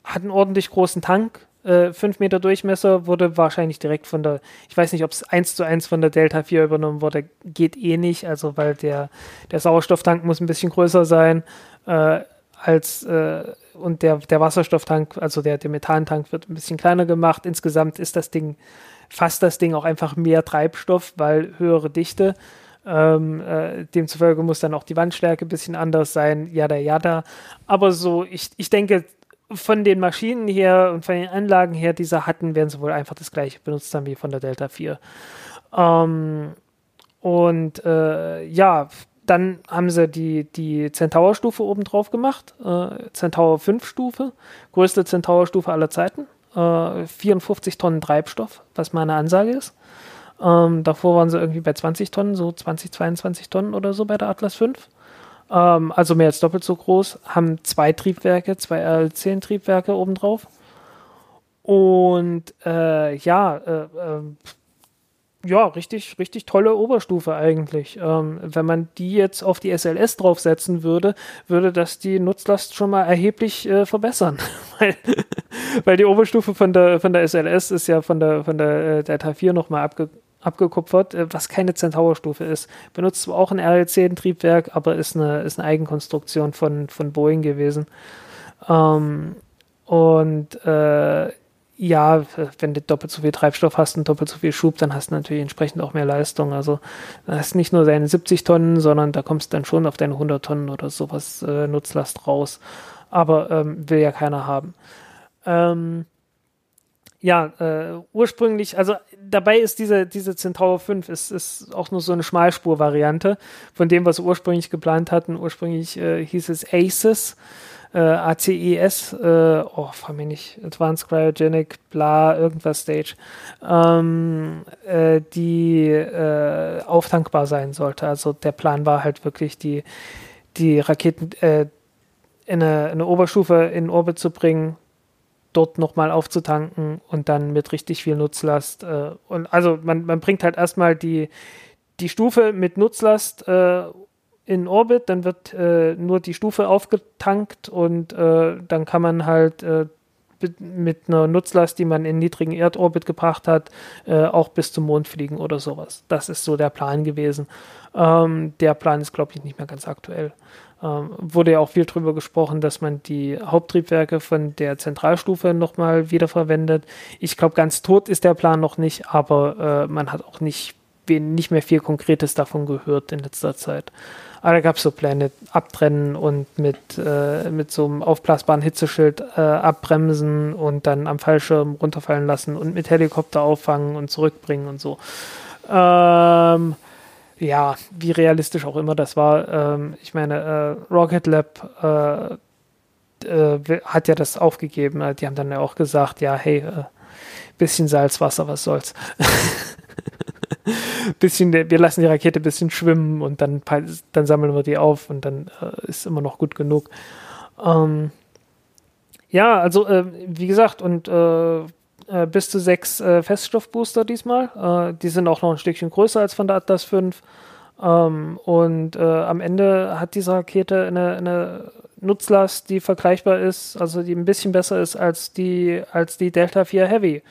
hat einen ordentlich großen Tank, äh, 5 Meter Durchmesser, wurde wahrscheinlich direkt von der, ich weiß nicht, ob es 1 zu 1 von der Delta 4 übernommen wurde, geht eh nicht, also weil der, der Sauerstofftank muss ein bisschen größer sein äh, als äh, und der, der Wasserstofftank, also der, der Methantank wird ein bisschen kleiner gemacht. Insgesamt ist das Ding fasst das Ding auch einfach mehr Treibstoff, weil höhere Dichte. Ähm, äh, demzufolge muss dann auch die Wandstärke ein bisschen anders sein, jada jada. Aber so, ich, ich denke, von den Maschinen her und von den Anlagen her, die sie hatten, werden sie wohl einfach das gleiche benutzt haben wie von der Delta 4. Ähm, und äh, ja, dann haben sie die, die Centaur-Stufe oben drauf gemacht, äh, Centaur 5 Stufe, größte Centaur-Stufe aller Zeiten äh, 54 Tonnen Treibstoff, was meine Ansage ist. Ähm, davor waren sie irgendwie bei 20 Tonnen, so 20, 22 Tonnen oder so bei der Atlas 5. Ähm, also mehr als doppelt so groß. Haben zwei Triebwerke, zwei RL10-Triebwerke obendrauf. Und äh, ja, äh, äh, ja, richtig, richtig tolle Oberstufe eigentlich. Ähm, wenn man die jetzt auf die SLS draufsetzen würde, würde das die Nutzlast schon mal erheblich äh, verbessern. weil, weil die Oberstufe von der, von der SLS ist ja von der, von der äh, Delta 4 nochmal abge abgekupfert, äh, was keine Centaur-Stufe ist. Benutzt zwar auch ein RL-10-Triebwerk, aber ist eine, ist eine Eigenkonstruktion von, von Boeing gewesen. Ähm, und äh, ja, wenn du doppelt so viel Treibstoff hast und doppelt so viel Schub, dann hast du natürlich entsprechend auch mehr Leistung. Also da hast nicht nur deine 70 Tonnen, sondern da kommst du dann schon auf deine 100 Tonnen oder sowas äh, Nutzlast raus. Aber ähm, will ja keiner haben. Ähm, ja, äh, ursprünglich, also dabei ist diese, diese Centaur 5 ist, ist auch nur so eine Schmalspur-Variante von dem, was wir ursprünglich geplant hatten. Ursprünglich äh, hieß es ACES äh, ACES, äh, oh, frag mich nicht, Advanced Cryogenic, bla, irgendwas Stage, ähm, äh, die äh, auftankbar sein sollte. Also der Plan war halt wirklich, die, die Raketen äh, in eine, eine Oberstufe in Orbit zu bringen, dort nochmal aufzutanken und dann mit richtig viel Nutzlast. Äh, und also man, man bringt halt erstmal die, die Stufe mit Nutzlast äh, in Orbit, dann wird äh, nur die Stufe aufgetankt und äh, dann kann man halt äh, mit einer Nutzlast, die man in niedrigen Erdorbit gebracht hat, äh, auch bis zum Mond fliegen oder sowas. Das ist so der Plan gewesen. Ähm, der Plan ist, glaube ich, nicht mehr ganz aktuell. Ähm, wurde ja auch viel darüber gesprochen, dass man die Haupttriebwerke von der Zentralstufe nochmal wiederverwendet. Ich glaube, ganz tot ist der Plan noch nicht, aber äh, man hat auch nicht, nicht mehr viel Konkretes davon gehört in letzter Zeit. Aber da gab es so Pläne, abtrennen und mit, äh, mit so einem aufblasbaren Hitzeschild äh, abbremsen und dann am Fallschirm runterfallen lassen und mit Helikopter auffangen und zurückbringen und so. Ähm, ja, wie realistisch auch immer das war. Ähm, ich meine, äh, Rocket Lab äh, äh, hat ja das aufgegeben. Die haben dann ja auch gesagt, ja, hey, äh, bisschen Salzwasser, was soll's. bisschen, wir lassen die Rakete ein bisschen schwimmen und dann, dann sammeln wir die auf und dann äh, ist immer noch gut genug. Ähm, ja, also äh, wie gesagt, und äh, äh bis zu sechs äh, Feststoffbooster diesmal. Äh, die sind auch noch ein Stückchen größer als von der Atlas 5. Ähm, und am Ende hat diese Rakete eine, eine Nutzlast, die vergleichbar ist, also die ein bisschen besser ist als die, als die Delta 4 Heavy.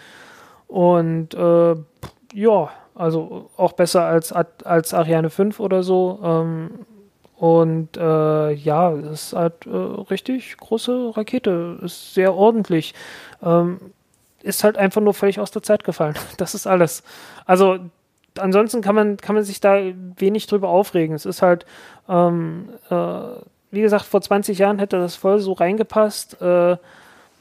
Und ja, also auch besser als, als Ariane 5 oder so. Ähm, und äh, ja, es ist halt äh, richtig große Rakete, ist sehr ordentlich. Ähm, ist halt einfach nur völlig aus der Zeit gefallen. Das ist alles. Also ansonsten kann man, kann man sich da wenig drüber aufregen. Es ist halt, ähm, äh, wie gesagt, vor 20 Jahren hätte das voll so reingepasst. Äh,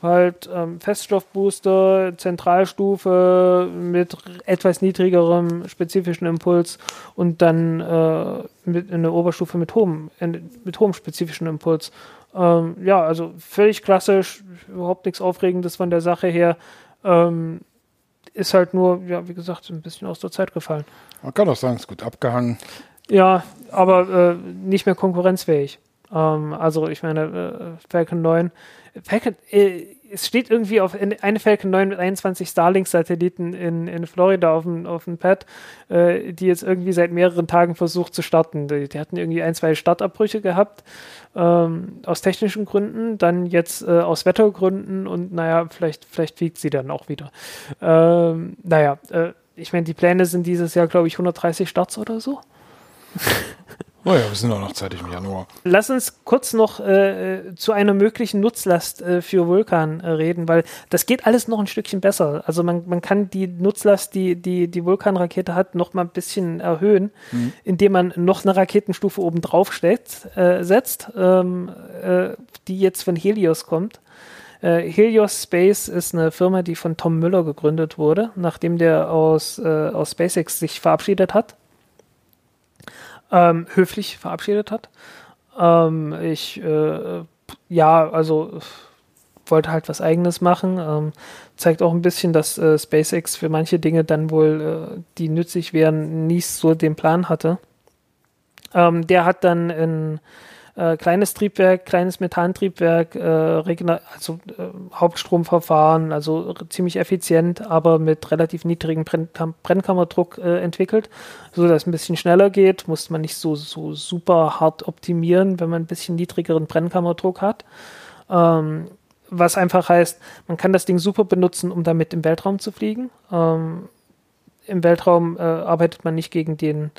halt ähm, Feststoffbooster, Zentralstufe mit etwas niedrigerem spezifischen Impuls und dann äh, mit eine Oberstufe mit hohem, mit hohem spezifischen Impuls. Ähm, ja, also völlig klassisch, überhaupt nichts Aufregendes von der Sache her. Ähm, ist halt nur, ja, wie gesagt, ein bisschen aus der Zeit gefallen. Man kann auch sagen, es ist gut abgehangen. Ja, aber äh, nicht mehr konkurrenzfähig. Ähm, also ich meine, äh, Falcon 9 Falcon, äh, es steht irgendwie auf eine Falcon 9 mit 21 Starlink-Satelliten in, in Florida auf dem, auf dem Pad, äh, die jetzt irgendwie seit mehreren Tagen versucht zu starten. Die, die hatten irgendwie ein, zwei Startabbrüche gehabt, ähm, aus technischen Gründen, dann jetzt äh, aus Wettergründen und naja, vielleicht, vielleicht fliegt sie dann auch wieder. Ähm, naja, äh, ich meine, die Pläne sind dieses Jahr, glaube ich, 130 Starts oder so. Oh ja, wir sind auch noch zeitig im Januar. Lass uns kurz noch äh, zu einer möglichen Nutzlast äh, für Vulkan äh, reden, weil das geht alles noch ein Stückchen besser. Also man, man kann die Nutzlast, die die, die Vulkan-Rakete hat, noch mal ein bisschen erhöhen, mhm. indem man noch eine Raketenstufe oben drauf stellt, äh, setzt, ähm, äh, die jetzt von Helios kommt. Äh, Helios Space ist eine Firma, die von Tom Müller gegründet wurde, nachdem der aus, aus SpaceX sich verabschiedet hat ähm, höflich verabschiedet hat. Ähm, ich, äh, ja, also wollte halt was Eigenes machen. Ähm, zeigt auch ein bisschen, dass äh, SpaceX für manche Dinge dann wohl, äh, die nützlich wären, nicht so den Plan hatte. Ähm, der hat dann in, äh, kleines Triebwerk, kleines Methantriebwerk, äh, also äh, Hauptstromverfahren, also ziemlich effizient, aber mit relativ niedrigem Brenn Brennkammerdruck äh, entwickelt, so dass es ein bisschen schneller geht, muss man nicht so, so super hart optimieren, wenn man ein bisschen niedrigeren Brennkammerdruck hat. Ähm, was einfach heißt, man kann das Ding super benutzen, um damit im Weltraum zu fliegen. Ähm, Im Weltraum äh, arbeitet man nicht gegen den,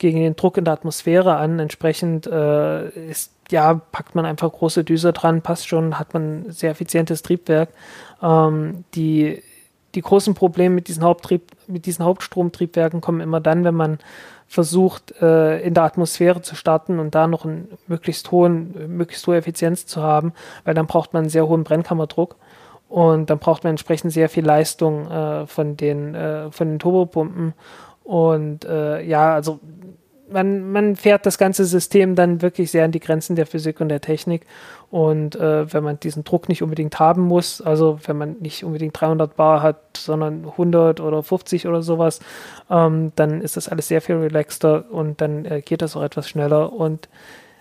gegen den Druck in der Atmosphäre an. Entsprechend äh, ist, ja, packt man einfach große Düse dran, passt schon, hat man ein sehr effizientes Triebwerk. Ähm, die, die großen Probleme mit diesen, Haupttrieb, mit diesen Hauptstromtriebwerken kommen immer dann, wenn man versucht, äh, in der Atmosphäre zu starten und da noch einen möglichst hohen, möglichst hohe Effizienz zu haben, weil dann braucht man einen sehr hohen Brennkammerdruck und dann braucht man entsprechend sehr viel Leistung äh, von den äh, von den Turbopumpen und äh, ja, also man, man fährt das ganze System dann wirklich sehr an die Grenzen der Physik und der Technik. Und äh, wenn man diesen Druck nicht unbedingt haben muss, also wenn man nicht unbedingt 300 Bar hat, sondern 100 oder 50 oder sowas, ähm, dann ist das alles sehr viel relaxter und dann äh, geht das auch etwas schneller. Und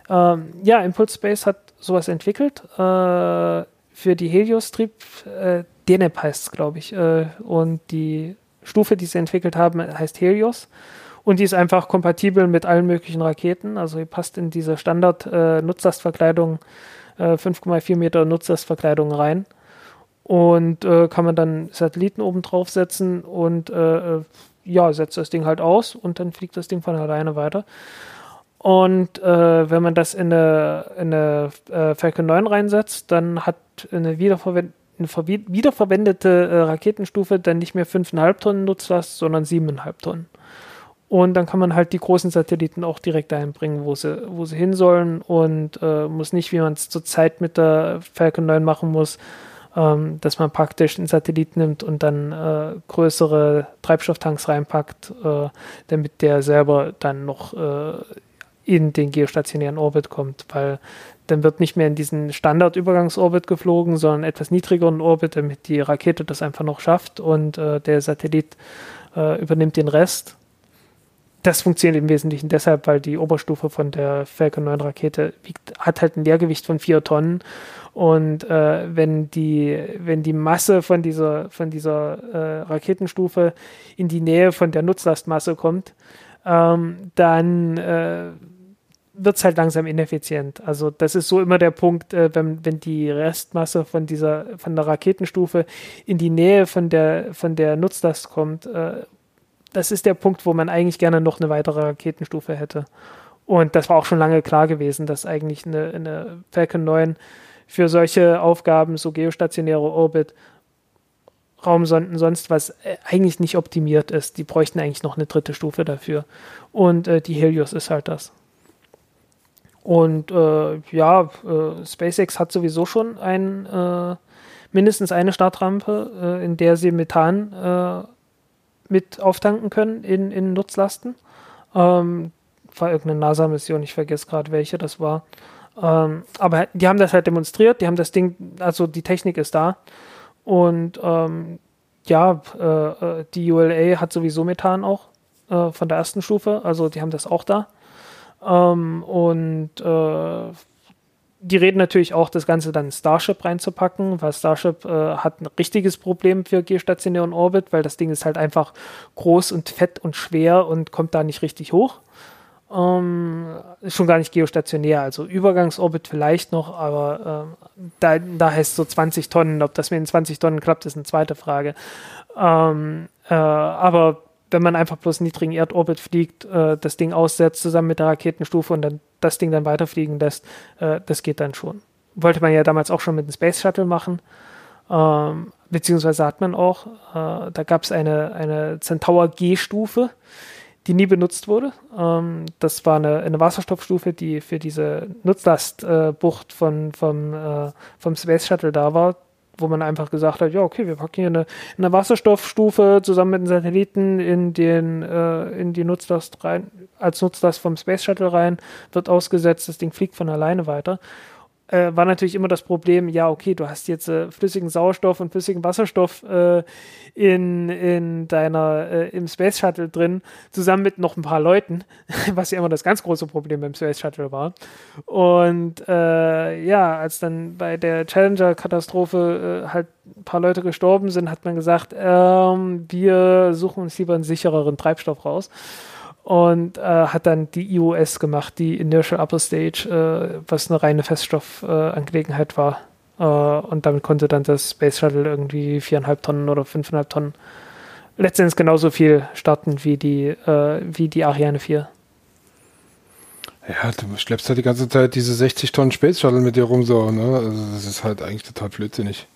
ähm, ja, Impulse Space hat sowas entwickelt äh, für die Helios-Trieb. Äh, DNEP heißt es, glaube ich. Äh, und die Stufe, die sie entwickelt haben, heißt Helios. Und die ist einfach kompatibel mit allen möglichen Raketen. Also die passt in diese Standard-Nutzlastverkleidung, äh, äh, 5,4 Meter Nutzlastverkleidung rein. Und äh, kann man dann Satelliten oben draufsetzen und äh, äh, ja, setzt das Ding halt aus und dann fliegt das Ding von alleine weiter. Und äh, wenn man das in eine, in eine äh, Falcon 9 reinsetzt, dann hat eine, wiederverwend eine wiederverwendete äh, Raketenstufe dann nicht mehr 5,5 Tonnen Nutzlast, sondern 7,5 Tonnen. Und dann kann man halt die großen Satelliten auch direkt einbringen, wo sie, wo sie hin sollen und äh, muss nicht, wie man es zurzeit mit der Falcon 9 machen muss, ähm, dass man praktisch einen Satellit nimmt und dann äh, größere Treibstofftanks reinpackt, äh, damit der selber dann noch äh, in den geostationären Orbit kommt, weil dann wird nicht mehr in diesen Standardübergangsorbit geflogen, sondern etwas niedrigeren Orbit, damit die Rakete das einfach noch schafft und äh, der Satellit äh, übernimmt den Rest das funktioniert im Wesentlichen deshalb, weil die Oberstufe von der Falcon 9 Rakete wiegt, hat halt ein Leergewicht von vier Tonnen. Und äh, wenn, die, wenn die Masse von dieser, von dieser äh, Raketenstufe in die Nähe von der Nutzlastmasse kommt, ähm, dann äh, wird es halt langsam ineffizient. Also das ist so immer der Punkt, äh, wenn, wenn die Restmasse von dieser, von der Raketenstufe in die Nähe von der, von der Nutzlast kommt, äh, das ist der Punkt, wo man eigentlich gerne noch eine weitere Raketenstufe hätte. Und das war auch schon lange klar gewesen, dass eigentlich eine, eine Falcon 9 für solche Aufgaben, so geostationäre Orbit, Raumsonden, sonst was, äh, eigentlich nicht optimiert ist. Die bräuchten eigentlich noch eine dritte Stufe dafür. Und äh, die Helios ist halt das. Und äh, ja, äh, SpaceX hat sowieso schon ein, äh, mindestens eine Startrampe, äh, in der sie Methan mit auftanken können in, in Nutzlasten. Ähm, war irgendeine NASA-Mission, ich vergesse gerade welche das war. Ähm, aber die haben das halt demonstriert, die haben das Ding, also die Technik ist da. Und ähm, ja, äh, äh die ULA hat sowieso Methan auch äh, von der ersten Stufe, also die haben das auch da. Ähm, und äh, die reden natürlich auch, das Ganze dann in Starship reinzupacken, weil Starship äh, hat ein richtiges Problem für geostationären Orbit, weil das Ding ist halt einfach groß und fett und schwer und kommt da nicht richtig hoch. Ähm, ist schon gar nicht geostationär, also Übergangsorbit vielleicht noch, aber äh, da, da heißt so 20 Tonnen. Ob das mit den 20 Tonnen klappt, ist eine zweite Frage. Ähm, äh, aber wenn man einfach bloß niedrigen Erdorbit fliegt, äh, das Ding aussetzt zusammen mit der Raketenstufe und dann das Ding dann weiterfliegen lässt, äh, das geht dann schon. Wollte man ja damals auch schon mit dem Space Shuttle machen. Ähm, beziehungsweise hat man auch, äh, da gab es eine, eine Centaur G-Stufe, die nie benutzt wurde. Ähm, das war eine, eine Wasserstoffstufe, die für diese Nutzlastbucht äh, von, vom, vom Space Shuttle da war wo man einfach gesagt hat, ja, okay, wir packen hier eine, eine Wasserstoffstufe zusammen mit den Satelliten in den äh, in die Nutzlast rein, als Nutzlast vom Space Shuttle rein, wird ausgesetzt, das Ding fliegt von alleine weiter. Äh, war natürlich immer das Problem, ja, okay, du hast jetzt äh, flüssigen Sauerstoff und flüssigen Wasserstoff äh, in, in deiner, äh, im Space Shuttle drin, zusammen mit noch ein paar Leuten, was ja immer das ganz große Problem beim Space Shuttle war. Und äh, ja, als dann bei der Challenger-Katastrophe äh, halt ein paar Leute gestorben sind, hat man gesagt, ähm, wir suchen uns lieber einen sichereren Treibstoff raus und äh, hat dann die IOS gemacht, die Inertial Upper Stage, äh, was eine reine Feststoffangelegenheit äh, war. Äh, und damit konnte dann das Space Shuttle irgendwie viereinhalb Tonnen oder fünfeinhalb Tonnen letztendlich genauso viel starten wie die, äh, wie die Ariane 4. Ja, du schleppst halt die ganze Zeit diese 60 Tonnen Space Shuttle mit dir rum so, ne? Also das ist halt eigentlich total blödsinnig.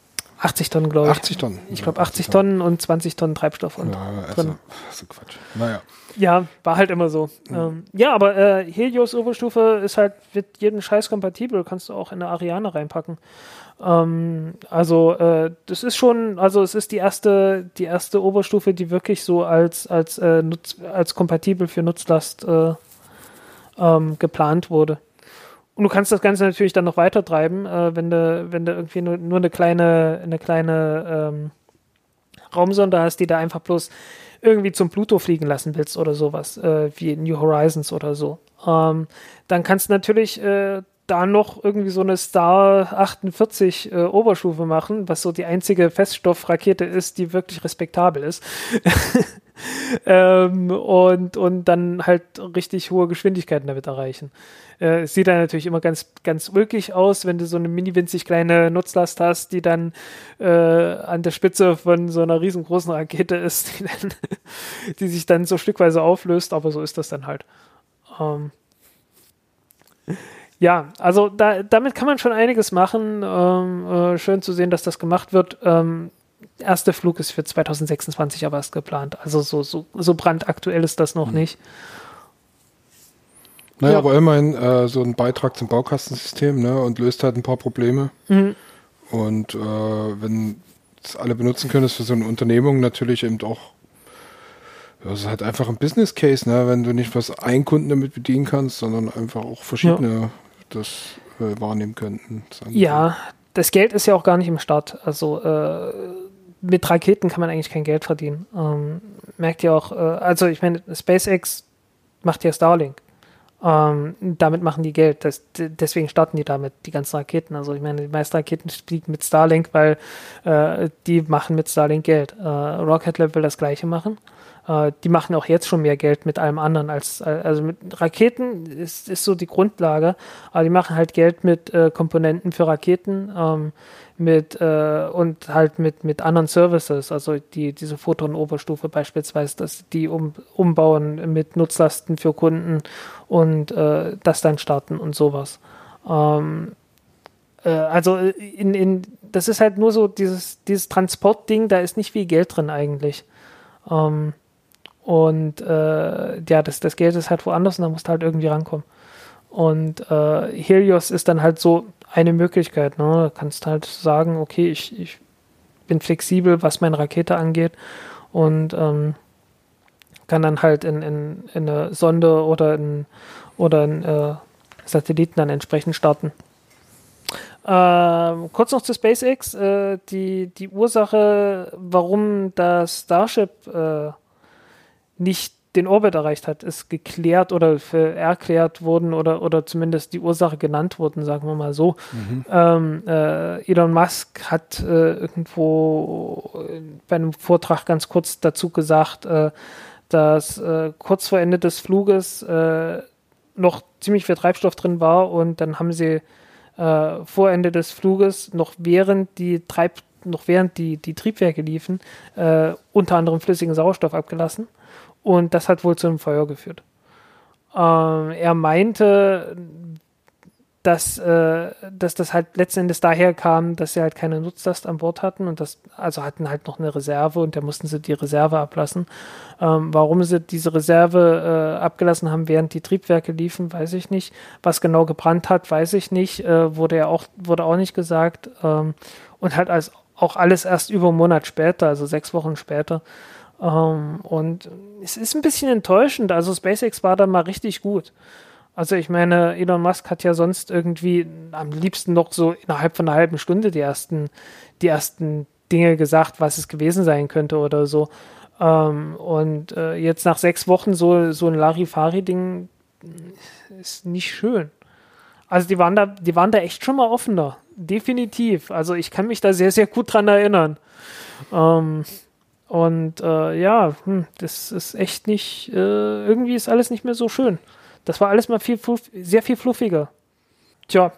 80 Tonnen, glaube ich. 80 Tonnen. Ich glaube 80 Tonnen und 20 Tonnen Treibstoff und ja, also, drin. So Quatsch. Naja. Ja, war halt immer so. Mhm. Ähm, ja, aber äh, Helios Oberstufe ist halt mit jedem Scheiß kompatibel, kannst du auch in eine Ariane reinpacken. Ähm, also äh, das ist schon, also es ist die erste, die erste Oberstufe, die wirklich so als als äh, Nutz, als kompatibel für Nutzlast äh, ähm, geplant wurde. Und du kannst das Ganze natürlich dann noch weiter treiben, äh, wenn du, wenn du irgendwie nur, nur eine kleine, eine kleine ähm, Raumsonde hast, die da einfach bloß irgendwie zum Pluto fliegen lassen willst oder sowas, äh, wie New Horizons oder so. Ähm, dann kannst du natürlich äh, da noch irgendwie so eine Star 48 äh, Oberstufe machen, was so die einzige Feststoffrakete ist, die wirklich respektabel ist. ähm, und, und dann halt richtig hohe Geschwindigkeiten damit erreichen. Äh, es sieht dann natürlich immer ganz, ganz ulkig aus, wenn du so eine mini winzig kleine Nutzlast hast, die dann äh, an der Spitze von so einer riesengroßen Rakete ist, die, dann, die sich dann so stückweise auflöst, aber so ist das dann halt. Ähm, ja, also da, damit kann man schon einiges machen. Ähm, äh, schön zu sehen, dass das gemacht wird. Ähm, erste Flug ist für 2026 aber erst geplant. Also so, so, so brandaktuell ist das noch mhm. nicht. Naja, ja. aber immerhin äh, so ein Beitrag zum Baukastensystem ne, und löst halt ein paar Probleme. Mhm. Und äh, wenn es alle benutzen können, ist für so eine Unternehmung natürlich eben auch das ist halt einfach ein Business Case, ne? wenn du nicht was einen Kunden damit bedienen kannst, sondern einfach auch verschiedene ja das äh, wahrnehmen könnten. Ja, das Geld ist ja auch gar nicht im Start. Also äh, mit Raketen kann man eigentlich kein Geld verdienen. Ähm, merkt ihr auch, äh, also ich meine, SpaceX macht ja Starlink. Ähm, damit machen die Geld. Das, deswegen starten die damit die ganzen Raketen. Also ich meine, die meisten Raketen fliegen mit Starlink, weil äh, die machen mit Starlink Geld. Äh, Rocket Lab will das gleiche machen. Äh, die machen auch jetzt schon mehr Geld mit allem anderen als, also mit Raketen ist, ist so die Grundlage, aber die machen halt Geld mit äh, Komponenten für Raketen, ähm, mit äh, und halt mit, mit anderen Services, also die, diese Photon-Oberstufe beispielsweise, dass die um, umbauen mit Nutzlasten für Kunden und äh, das dann starten und sowas. Ähm, äh, also in, in, das ist halt nur so dieses, dieses Transportding, da ist nicht viel Geld drin eigentlich. Ähm, und äh, ja, das, das Geld ist halt woanders und da musst du halt irgendwie rankommen. Und äh, Helios ist dann halt so eine Möglichkeit. Ne? Du kannst halt sagen, okay, ich, ich bin flexibel, was meine Rakete angeht und ähm, kann dann halt in, in, in eine Sonde oder in, oder in äh, Satelliten dann entsprechend starten. Ähm, kurz noch zu SpaceX. Äh, die, die Ursache, warum das Starship äh, nicht den Orbit erreicht hat, ist geklärt oder erklärt worden oder, oder zumindest die Ursache genannt worden, sagen wir mal so. Mhm. Ähm, äh, Elon Musk hat äh, irgendwo bei einem Vortrag ganz kurz dazu gesagt, äh, dass äh, kurz vor Ende des Fluges äh, noch ziemlich viel Treibstoff drin war und dann haben sie äh, vor Ende des Fluges noch während die Treib noch während die, die Triebwerke liefen, unter anderem flüssigen Sauerstoff abgelassen und das hat wohl zu einem Feuer geführt. Ähm, er meinte, dass, äh, dass das halt letzten Endes daher kam, dass sie halt keine Nutzlast an Bord hatten und das, also hatten halt noch eine Reserve und da mussten sie die Reserve ablassen. Ähm, warum sie diese Reserve äh, abgelassen haben, während die Triebwerke liefen, weiß ich nicht. Was genau gebrannt hat, weiß ich nicht. Äh, wurde ja auch, wurde auch nicht gesagt. Ähm, und halt als auch alles erst über einen Monat später, also sechs Wochen später. Ähm, und es ist ein bisschen enttäuschend. Also SpaceX war da mal richtig gut. Also ich meine, Elon Musk hat ja sonst irgendwie am liebsten noch so innerhalb von einer halben Stunde die ersten, die ersten Dinge gesagt, was es gewesen sein könnte oder so. Ähm, und äh, jetzt nach sechs Wochen so, so ein Larifari-Ding ist nicht schön. Also die waren da, die waren da echt schon mal offener. Definitiv. Also ich kann mich da sehr, sehr gut dran erinnern. Ähm, und äh, ja, hm, das ist echt nicht, äh, irgendwie ist alles nicht mehr so schön. Das war alles mal viel, sehr viel fluffiger. Tja.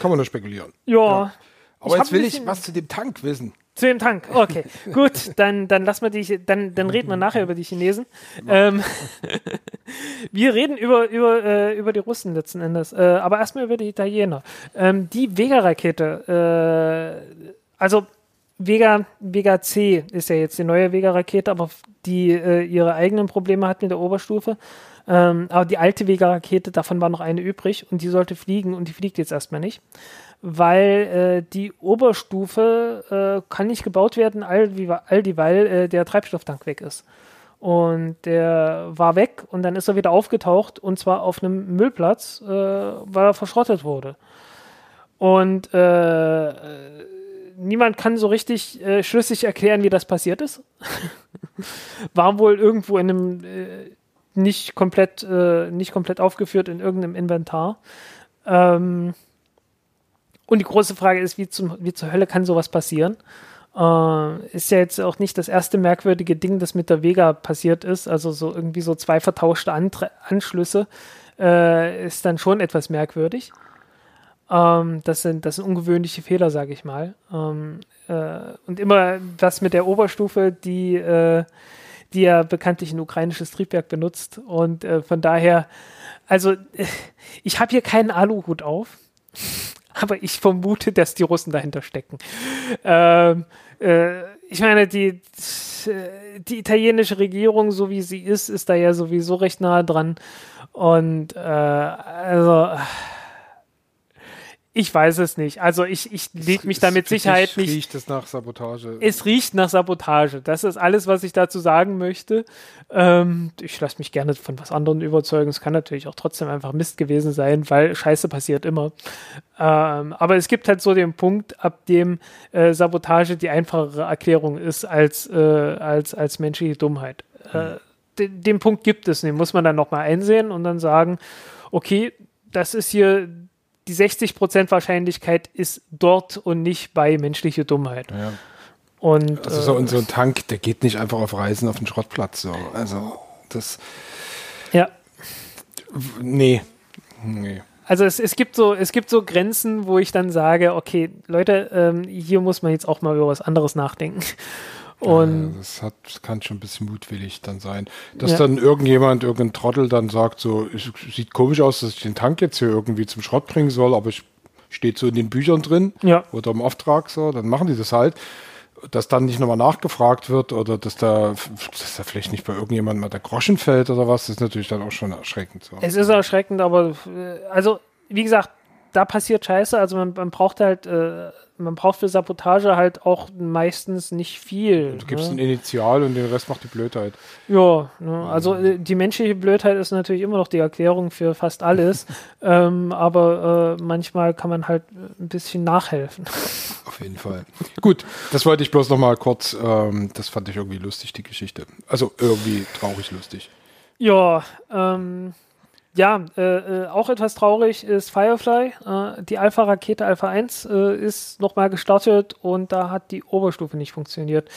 Kann man nur spekulieren. Ja. ja. Aber ich jetzt will ich was zu dem Tank wissen. Zu dem Tank, okay. Gut, dann, dann lassen wir die, dann, dann reden wir nachher über die Chinesen. Ähm, wir reden über, über, äh, über die Russen letzten Endes, äh, aber erstmal über die Italiener. Ähm, die Vega-Rakete, äh, also Vega, Vega C ist ja jetzt die neue Vega-Rakete, aber die äh, ihre eigenen Probleme hat mit der Oberstufe. Ähm, aber die alte Vega-Rakete, davon war noch eine übrig und die sollte fliegen und die fliegt jetzt erstmal nicht weil äh, die Oberstufe äh, kann nicht gebaut werden, all, wie, all dieweil äh, der Treibstofftank weg ist. Und der war weg und dann ist er wieder aufgetaucht und zwar auf einem Müllplatz, äh, weil er verschrottet wurde. Und äh, niemand kann so richtig äh, schlüssig erklären, wie das passiert ist. war wohl irgendwo in einem äh, nicht komplett, äh, nicht komplett aufgeführt in irgendeinem Inventar. Ähm, und die große Frage ist, wie, zum, wie zur Hölle kann sowas passieren? Äh, ist ja jetzt auch nicht das erste merkwürdige Ding, das mit der Vega passiert ist. Also so irgendwie so zwei vertauschte Antre Anschlüsse äh, ist dann schon etwas merkwürdig. Ähm, das, sind, das sind ungewöhnliche Fehler, sage ich mal. Ähm, äh, und immer das mit der Oberstufe, die, äh, die ja bekanntlich ein ukrainisches Triebwerk benutzt. Und äh, von daher, also ich habe hier keinen Aluhut auf aber ich vermute, dass die Russen dahinter stecken. Ähm, äh, ich meine, die, die italienische Regierung, so wie sie ist, ist da ja sowieso recht nah dran. Und äh, also ich weiß es nicht. Also ich, ich lege mich da mit Sicherheit nicht. Riecht es nach Sabotage? Es riecht nach Sabotage. Das ist alles, was ich dazu sagen möchte. Ähm, ich lasse mich gerne von was anderem überzeugen. Es kann natürlich auch trotzdem einfach Mist gewesen sein, weil Scheiße passiert immer. Ähm, aber es gibt halt so den Punkt, ab dem äh, Sabotage die einfachere Erklärung ist als, äh, als, als menschliche Dummheit. Äh, den, den Punkt gibt es, den muss man dann nochmal einsehen und dann sagen, okay, das ist hier die 60% Wahrscheinlichkeit ist dort und nicht bei menschlicher Dummheit. Ja. Und, also so, äh, so ein Tank, der geht nicht einfach auf Reisen auf den Schrottplatz. So. Also das. Ja. Nee. Nee. Also es, es, gibt so, es gibt so Grenzen, wo ich dann sage, okay, Leute, ähm, hier muss man jetzt auch mal über was anderes nachdenken. Und ja, das hat, kann schon ein bisschen mutwillig dann sein. Dass ja. dann irgendjemand, irgendein Trottel dann sagt, so, es sieht komisch aus, dass ich den Tank jetzt hier irgendwie zum Schrott bringen soll, aber ich steht so in den Büchern drin ja. oder im Auftrag so, dann machen die das halt. Dass dann nicht nochmal nachgefragt wird oder dass da, dass da vielleicht nicht bei irgendjemandem mal der Groschen fällt oder was, ist natürlich dann auch schon erschreckend. So. Es ist erschreckend, aber äh, also, wie gesagt, da passiert Scheiße, also man, man braucht halt äh, man braucht für Sabotage halt auch meistens nicht viel. Du gibst ne? ein Initial und den Rest macht die Blödheit. Ja, ne? also äh, die menschliche Blödheit ist natürlich immer noch die Erklärung für fast alles, ähm, aber äh, manchmal kann man halt ein bisschen nachhelfen. Auf jeden Fall. Gut, das wollte ich bloß noch mal kurz, ähm, das fand ich irgendwie lustig, die Geschichte. Also irgendwie traurig lustig. Ja, ähm, ja, äh, äh, auch etwas traurig ist Firefly. Äh, die Alpha-Rakete Alpha 1 äh, ist nochmal gestartet und da hat die Oberstufe nicht funktioniert.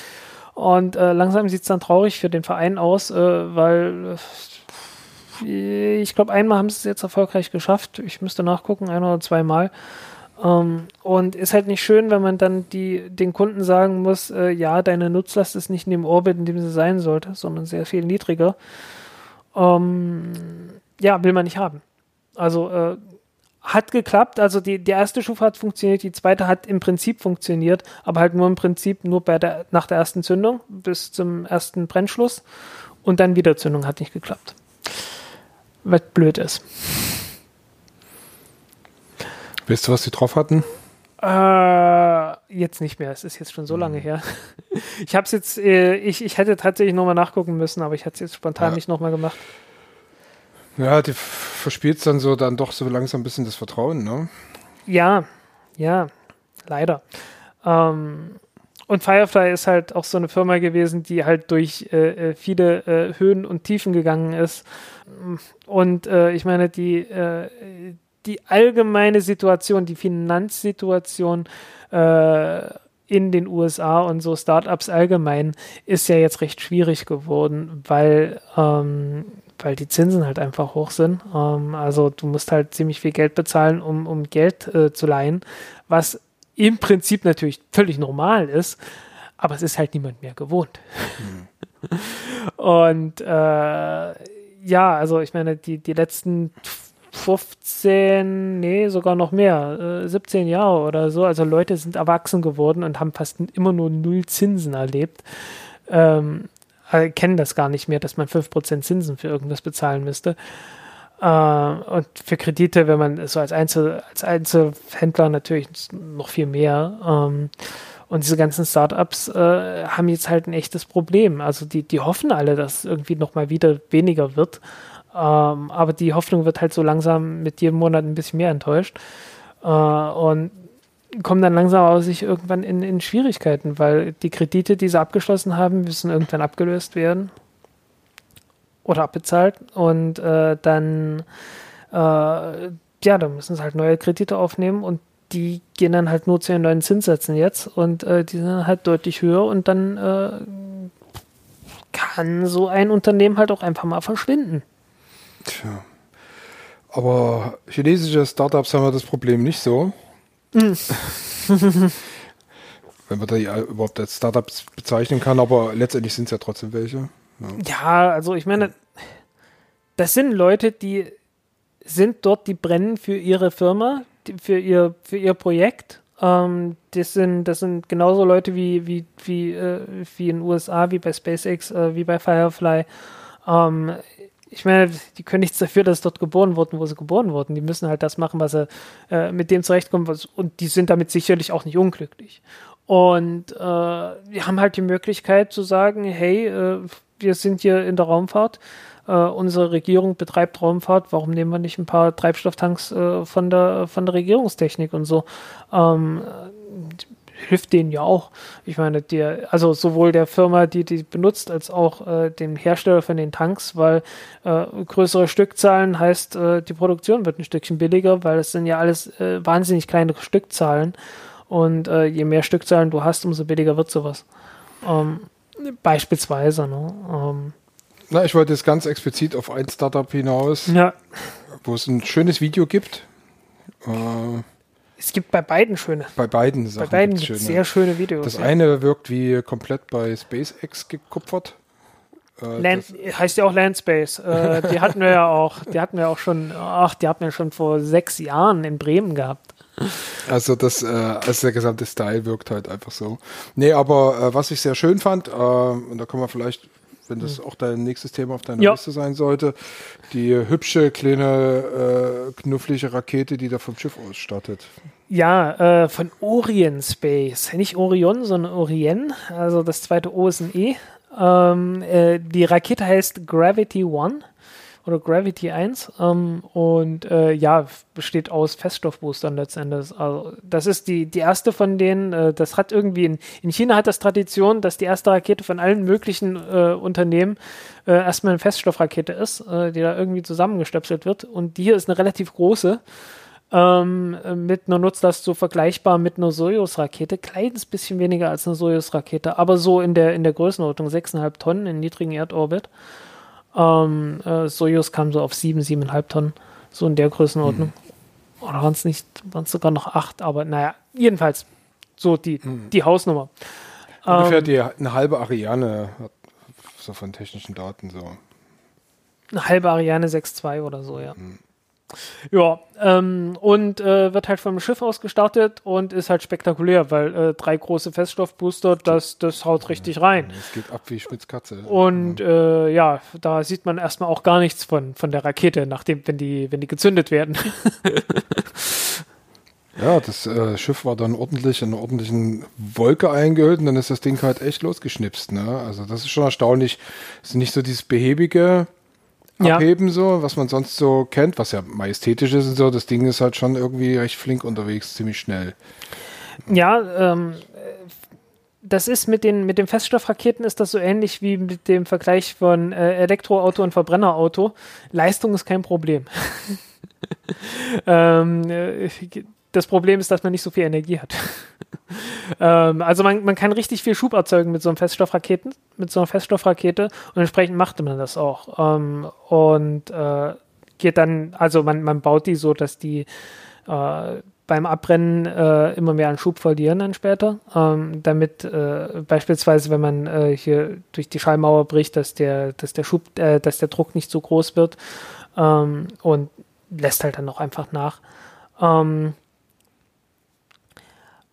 Und äh, langsam sieht es dann traurig für den Verein aus, äh, weil ich glaube, einmal haben sie es jetzt erfolgreich geschafft. Ich müsste nachgucken, ein oder zweimal. Ähm, und ist halt nicht schön, wenn man dann die, den Kunden sagen muss, ja, deine Nutzlast ist nicht in dem Orbit, in dem sie sein sollte, sondern sehr viel niedriger. Ähm, ja, will man nicht haben. Also äh, hat geklappt, also die, die erste Stufe hat funktioniert, die zweite hat im Prinzip funktioniert, aber halt nur im Prinzip nur bei der, nach der ersten Zündung bis zum ersten Brennschluss und dann wieder Zündung hat nicht geklappt. Was blöd ist. Weißt du, was sie drauf hatten? Äh, jetzt nicht mehr. Es ist jetzt schon so lange mhm. her. Ich habe es jetzt, äh, ich, ich hätte tatsächlich nochmal nachgucken müssen, aber ich hatte es jetzt spontan ja. nicht nochmal gemacht. Ja, die verspielt dann so dann doch so langsam ein bisschen das Vertrauen, ne? Ja, ja, leider. Ähm, und Firefly ist halt auch so eine Firma gewesen, die halt durch äh, äh viele äh, Höhen und Tiefen gegangen ist. Und äh, ich meine, die, äh, die allgemeine Situation, die Finanzsituation äh, in den USA und so Startups allgemein ist ja jetzt recht schwierig geworden, weil, ähm, weil die Zinsen halt einfach hoch sind. Ähm, also du musst halt ziemlich viel Geld bezahlen, um, um Geld äh, zu leihen, was im Prinzip natürlich völlig normal ist, aber es ist halt niemand mehr gewohnt. Mhm. Und äh, ja, also ich meine, die, die letzten 15, nee, sogar noch mehr, äh, 17 Jahre oder so, also Leute sind erwachsen geworden und haben fast immer nur null Zinsen erlebt. Ähm, äh, kennen das gar nicht mehr, dass man 5% Zinsen für irgendwas bezahlen müsste. Äh, und für Kredite, wenn man so als, Einzel, als Einzelhändler natürlich noch viel mehr. Ähm, und diese ganzen Startups äh, haben jetzt halt ein echtes Problem. Also die, die hoffen alle, dass irgendwie nochmal wieder weniger wird. Ähm, aber die Hoffnung wird halt so langsam mit jedem Monat ein bisschen mehr enttäuscht. Äh, und kommen dann langsam aus sich irgendwann in, in Schwierigkeiten, weil die Kredite, die sie abgeschlossen haben, müssen irgendwann abgelöst werden oder abbezahlt und äh, dann äh, ja, dann müssen sie halt neue Kredite aufnehmen und die gehen dann halt nur zu den neuen Zinssätzen jetzt und äh, die sind halt deutlich höher und dann äh, kann so ein Unternehmen halt auch einfach mal verschwinden. Tja. Aber chinesische Startups haben ja das Problem nicht so. Mm. Wenn man da überhaupt als Startups bezeichnen kann, aber letztendlich sind es ja trotzdem welche. Ja. ja, also ich meine, das sind Leute, die sind dort, die brennen für ihre Firma, für ihr, für ihr Projekt. Ähm, das, sind, das sind genauso Leute wie, wie, wie, äh, wie in den USA, wie bei SpaceX, äh, wie bei Firefly. Ähm, ich meine, die können nichts dafür, dass sie dort geboren wurden, wo sie geboren wurden. Die müssen halt das machen, was sie äh, mit dem zurechtkommen. Was, und die sind damit sicherlich auch nicht unglücklich. Und äh, wir haben halt die Möglichkeit zu sagen, hey, äh, wir sind hier in der Raumfahrt, äh, unsere Regierung betreibt Raumfahrt, warum nehmen wir nicht ein paar Treibstofftanks äh, von, der, von der Regierungstechnik und so? Ähm, hilft denen ja auch. Ich meine, der, also sowohl der Firma, die die benutzt, als auch äh, dem Hersteller von den Tanks, weil äh, größere Stückzahlen heißt, äh, die Produktion wird ein Stückchen billiger, weil es sind ja alles äh, wahnsinnig kleine Stückzahlen und äh, je mehr Stückzahlen du hast, umso billiger wird sowas. Ähm, beispielsweise, ne? Ähm, na, ich wollte jetzt ganz explizit auf ein Startup hinaus, ja. wo es ein schönes Video gibt. Äh, es gibt bei beiden schöne. Bei beiden Sachen. Bei beiden schöne. sehr schöne Videos. Das ja. eine wirkt wie komplett bei SpaceX gekupfert. Äh, Land, heißt ja auch Landspace. Äh, die hatten wir ja auch, die hatten wir auch schon, ach, die hatten wir schon vor sechs Jahren in Bremen gehabt. Also das, äh, also der gesamte Style wirkt halt einfach so. Nee, aber äh, was ich sehr schön fand, äh, und da können wir vielleicht wenn das auch dein nächstes Thema auf deiner ja. Liste sein sollte. Die hübsche, kleine, äh, knufflige Rakete, die da vom Schiff ausstattet. Ja, äh, von Orient Space. Nicht Orion, sondern Orient. Also das zweite O ist ein E. Ähm, äh, die Rakete heißt Gravity One oder Gravity 1 ähm, und äh, ja, besteht aus Feststoffboostern letztendlich. Also das ist die, die erste von denen, äh, das hat irgendwie in, in China hat das Tradition, dass die erste Rakete von allen möglichen äh, Unternehmen äh, erstmal eine Feststoffrakete ist, äh, die da irgendwie zusammengestöpselt wird und die hier ist eine relativ große. Ähm, mit einer Nutzlast so vergleichbar mit einer Soyuz-Rakete, kleines bisschen weniger als eine Soyuz-Rakete, aber so in der, in der Größenordnung 6,5 Tonnen in niedrigen Erdorbit. Ähm, äh, Soyuz kam so auf sieben, siebeneinhalb Tonnen, so in der Größenordnung. Mhm. Oder waren es nicht, waren es sogar noch acht, aber naja, jedenfalls so die, mhm. die Hausnummer. Ungefähr ähm, die, eine halbe Ariane, so von technischen Daten so. Eine halbe Ariane 6.2 oder so, ja. Mhm. Ja, ähm, und äh, wird halt vom Schiff aus gestartet und ist halt spektakulär, weil äh, drei große Feststoffbooster, das, das haut richtig rein. Es geht ab wie Spitzkatze. Und ja. Äh, ja, da sieht man erstmal auch gar nichts von, von der Rakete, nachdem, wenn die, wenn die gezündet werden. ja, das äh, Schiff war dann ordentlich in einer ordentlichen Wolke eingehüllt und dann ist das Ding halt echt losgeschnipst. Ne? Also das ist schon erstaunlich. Es ist nicht so dieses behäbige, ja. abheben, so, was man sonst so kennt, was ja majestätisch ist und so. Das Ding ist halt schon irgendwie recht flink unterwegs, ziemlich schnell. Ja, ähm, das ist mit den, mit den Feststoffraketen ist das so ähnlich wie mit dem Vergleich von äh, Elektroauto und Verbrennerauto. Leistung ist kein Problem. ähm, äh, das Problem ist, dass man nicht so viel Energie hat. ähm, also man, man kann richtig viel Schub erzeugen mit so einem Feststoffraketen, mit so einer Feststoffrakete und entsprechend machte man das auch. Ähm, und äh, geht dann, also man, man baut die so, dass die äh, beim Abbrennen äh, immer mehr an Schub verlieren dann später, ähm, damit äh, beispielsweise, wenn man äh, hier durch die Schallmauer bricht, dass der, dass der Schub, äh, dass der Druck nicht so groß wird ähm, und lässt halt dann auch einfach nach. Ähm,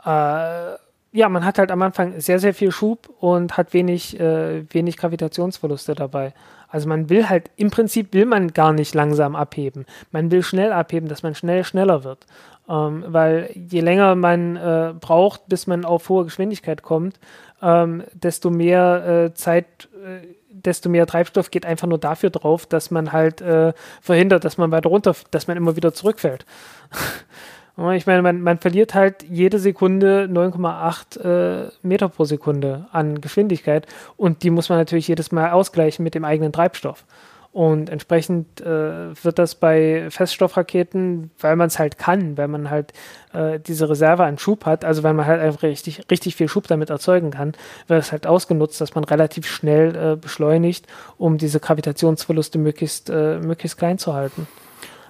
äh, ja, man hat halt am Anfang sehr, sehr viel Schub und hat wenig, äh, wenig Gravitationsverluste dabei. Also man will halt, im Prinzip will man gar nicht langsam abheben. Man will schnell abheben, dass man schnell schneller wird. Ähm, weil je länger man äh, braucht, bis man auf hohe Geschwindigkeit kommt, ähm, desto mehr äh, Zeit, äh, desto mehr Treibstoff geht einfach nur dafür drauf, dass man halt äh, verhindert, dass man weiter runter, dass man immer wieder zurückfällt. Ich meine, man, man verliert halt jede Sekunde 9,8 äh, Meter pro Sekunde an Geschwindigkeit und die muss man natürlich jedes Mal ausgleichen mit dem eigenen Treibstoff. Und entsprechend äh, wird das bei Feststoffraketen, weil man es halt kann, weil man halt äh, diese Reserve an Schub hat, also weil man halt einfach richtig, richtig viel Schub damit erzeugen kann, wird es halt ausgenutzt, dass man relativ schnell äh, beschleunigt, um diese Gravitationsverluste möglichst, äh, möglichst klein zu halten.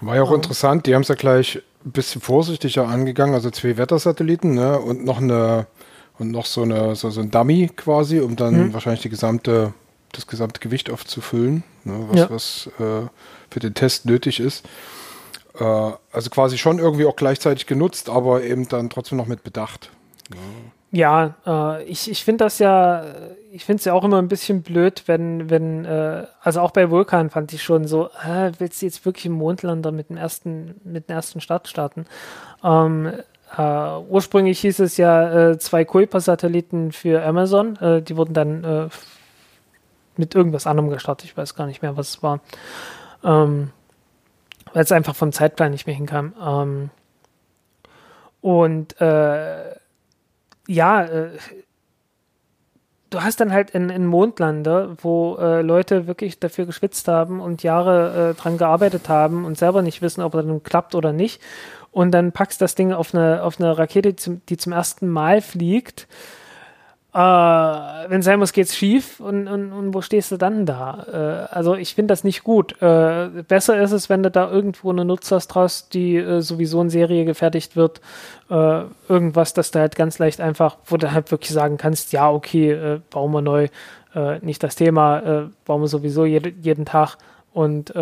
War ja auch interessant, die haben es ja gleich ein bisschen vorsichtiger angegangen, also zwei Wettersatelliten ne, und noch eine und noch so eine so, so ein Dummy quasi, um dann mhm. wahrscheinlich die gesamte das gesamte Gewicht aufzufüllen, ne, was, ja. was äh, für den Test nötig ist. Äh, also quasi schon irgendwie auch gleichzeitig genutzt, aber eben dann trotzdem noch mit Bedacht. Ne. Ja, äh, ich, ich finde das ja, ich finde es ja auch immer ein bisschen blöd, wenn, wenn, äh, also auch bei Vulkan fand ich schon so, äh, willst du jetzt wirklich im Mondlander mit dem ersten, mit dem ersten Start starten? Ähm, Uh, ursprünglich hieß es ja äh, zwei Kuiper-Satelliten für Amazon. Äh, die wurden dann äh, mit irgendwas anderem gestartet. Ich weiß gar nicht mehr, was es war. Ähm, weil es einfach vom Zeitplan nicht mehr hinkam. Ähm, und äh, ja, äh, du hast dann halt einen Mondlander, wo äh, Leute wirklich dafür geschwitzt haben und Jahre äh, dran gearbeitet haben und selber nicht wissen, ob er dann klappt oder nicht. Und dann packst das Ding auf eine, auf eine Rakete, die zum, die zum ersten Mal fliegt äh, wenn sein muss, geht's schief und, und, und wo stehst du dann da? Äh, also ich finde das nicht gut. Äh, besser ist es, wenn du da irgendwo eine Nutzlast hast, die äh, sowieso in Serie gefertigt wird. Äh, irgendwas, das du halt ganz leicht einfach, wo du halt wirklich sagen kannst, ja, okay, äh, bauen wir neu, nicht das Thema, bauen wir sowieso jede, jeden Tag. Und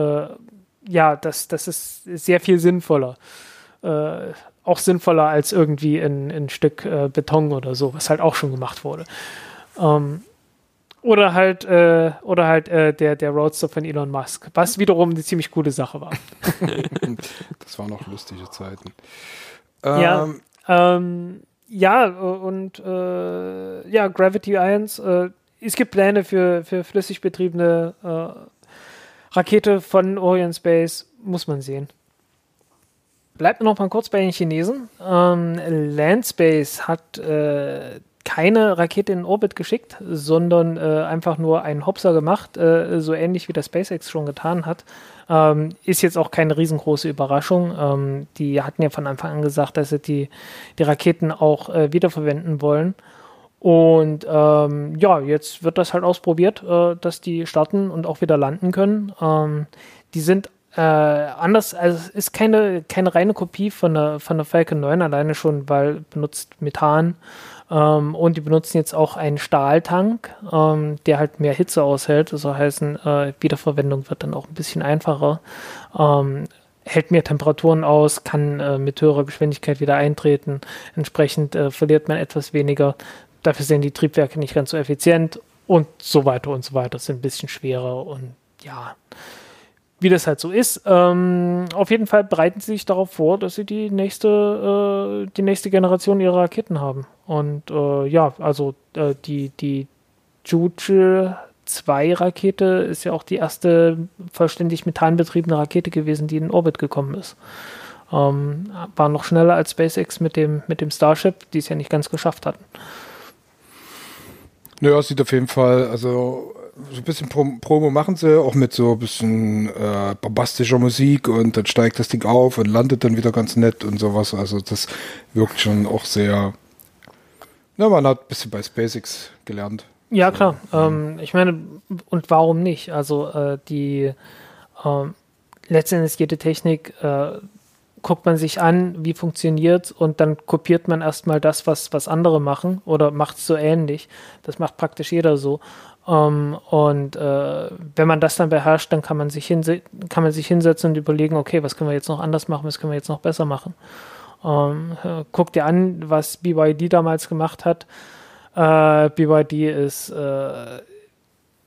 ja, das, das ist sehr viel sinnvoller auch sinnvoller als irgendwie ein, ein Stück äh, Beton oder so, was halt auch schon gemacht wurde. Ähm, oder halt, äh, oder halt äh, der, der Roadster von Elon Musk, was wiederum eine ziemlich coole Sache war. das waren noch lustige Zeiten. Ähm, ja, ähm, ja, und äh, ja, Gravity Ions, äh, es gibt Pläne für, für flüssig betriebene äh, Rakete von Orion Space, muss man sehen. Bleibt noch mal kurz bei den Chinesen. Ähm, Landspace hat äh, keine Rakete in Orbit geschickt, sondern äh, einfach nur einen Hopser gemacht, äh, so ähnlich wie das SpaceX schon getan hat. Ähm, ist jetzt auch keine riesengroße Überraschung. Ähm, die hatten ja von Anfang an gesagt, dass sie die, die Raketen auch äh, wiederverwenden wollen. Und ähm, ja, jetzt wird das halt ausprobiert, äh, dass die starten und auch wieder landen können. Ähm, die sind äh, anders, also es ist keine, keine reine Kopie von der, von der Falcon 9 alleine schon, weil benutzt Methan ähm, und die benutzen jetzt auch einen Stahltank, ähm, der halt mehr Hitze aushält. Das soll heißen, äh, Wiederverwendung wird dann auch ein bisschen einfacher. Ähm, hält mehr Temperaturen aus, kann äh, mit höherer Geschwindigkeit wieder eintreten. Entsprechend äh, verliert man etwas weniger. Dafür sind die Triebwerke nicht ganz so effizient und so weiter und so weiter. Sind ein bisschen schwerer und ja, wie das halt so ist. Ähm, auf jeden Fall bereiten sie sich darauf vor, dass sie die nächste, äh, die nächste Generation ihrer Raketen haben. Und äh, ja, also äh, die, die Juche 2-Rakete ist ja auch die erste vollständig methanbetriebene Rakete gewesen, die in Orbit gekommen ist. Ähm, war noch schneller als SpaceX mit dem, mit dem Starship, die es ja nicht ganz geschafft hatten. Naja, sieht auf jeden Fall, also so ein bisschen Prom Promo machen sie, auch mit so ein bisschen äh, bombastischer Musik und dann steigt das Ding auf und landet dann wieder ganz nett und sowas. Also das wirkt schon auch sehr. Na, man hat ein bisschen bei SpaceX gelernt. Ja, klar. Ähm, ich meine, und warum nicht? Also äh, die äh, letztendlich jede Technik äh, guckt man sich an, wie funktioniert und dann kopiert man erstmal das, was, was andere machen oder macht es so ähnlich. Das macht praktisch jeder so. Um, ähm, und äh, wenn man das dann beherrscht, dann kann man, sich kann man sich hinsetzen und überlegen, okay, was können wir jetzt noch anders machen, was können wir jetzt noch besser machen. Um, ähm, guck dir an, was BYD damals gemacht hat. Äh, BYD ist, äh,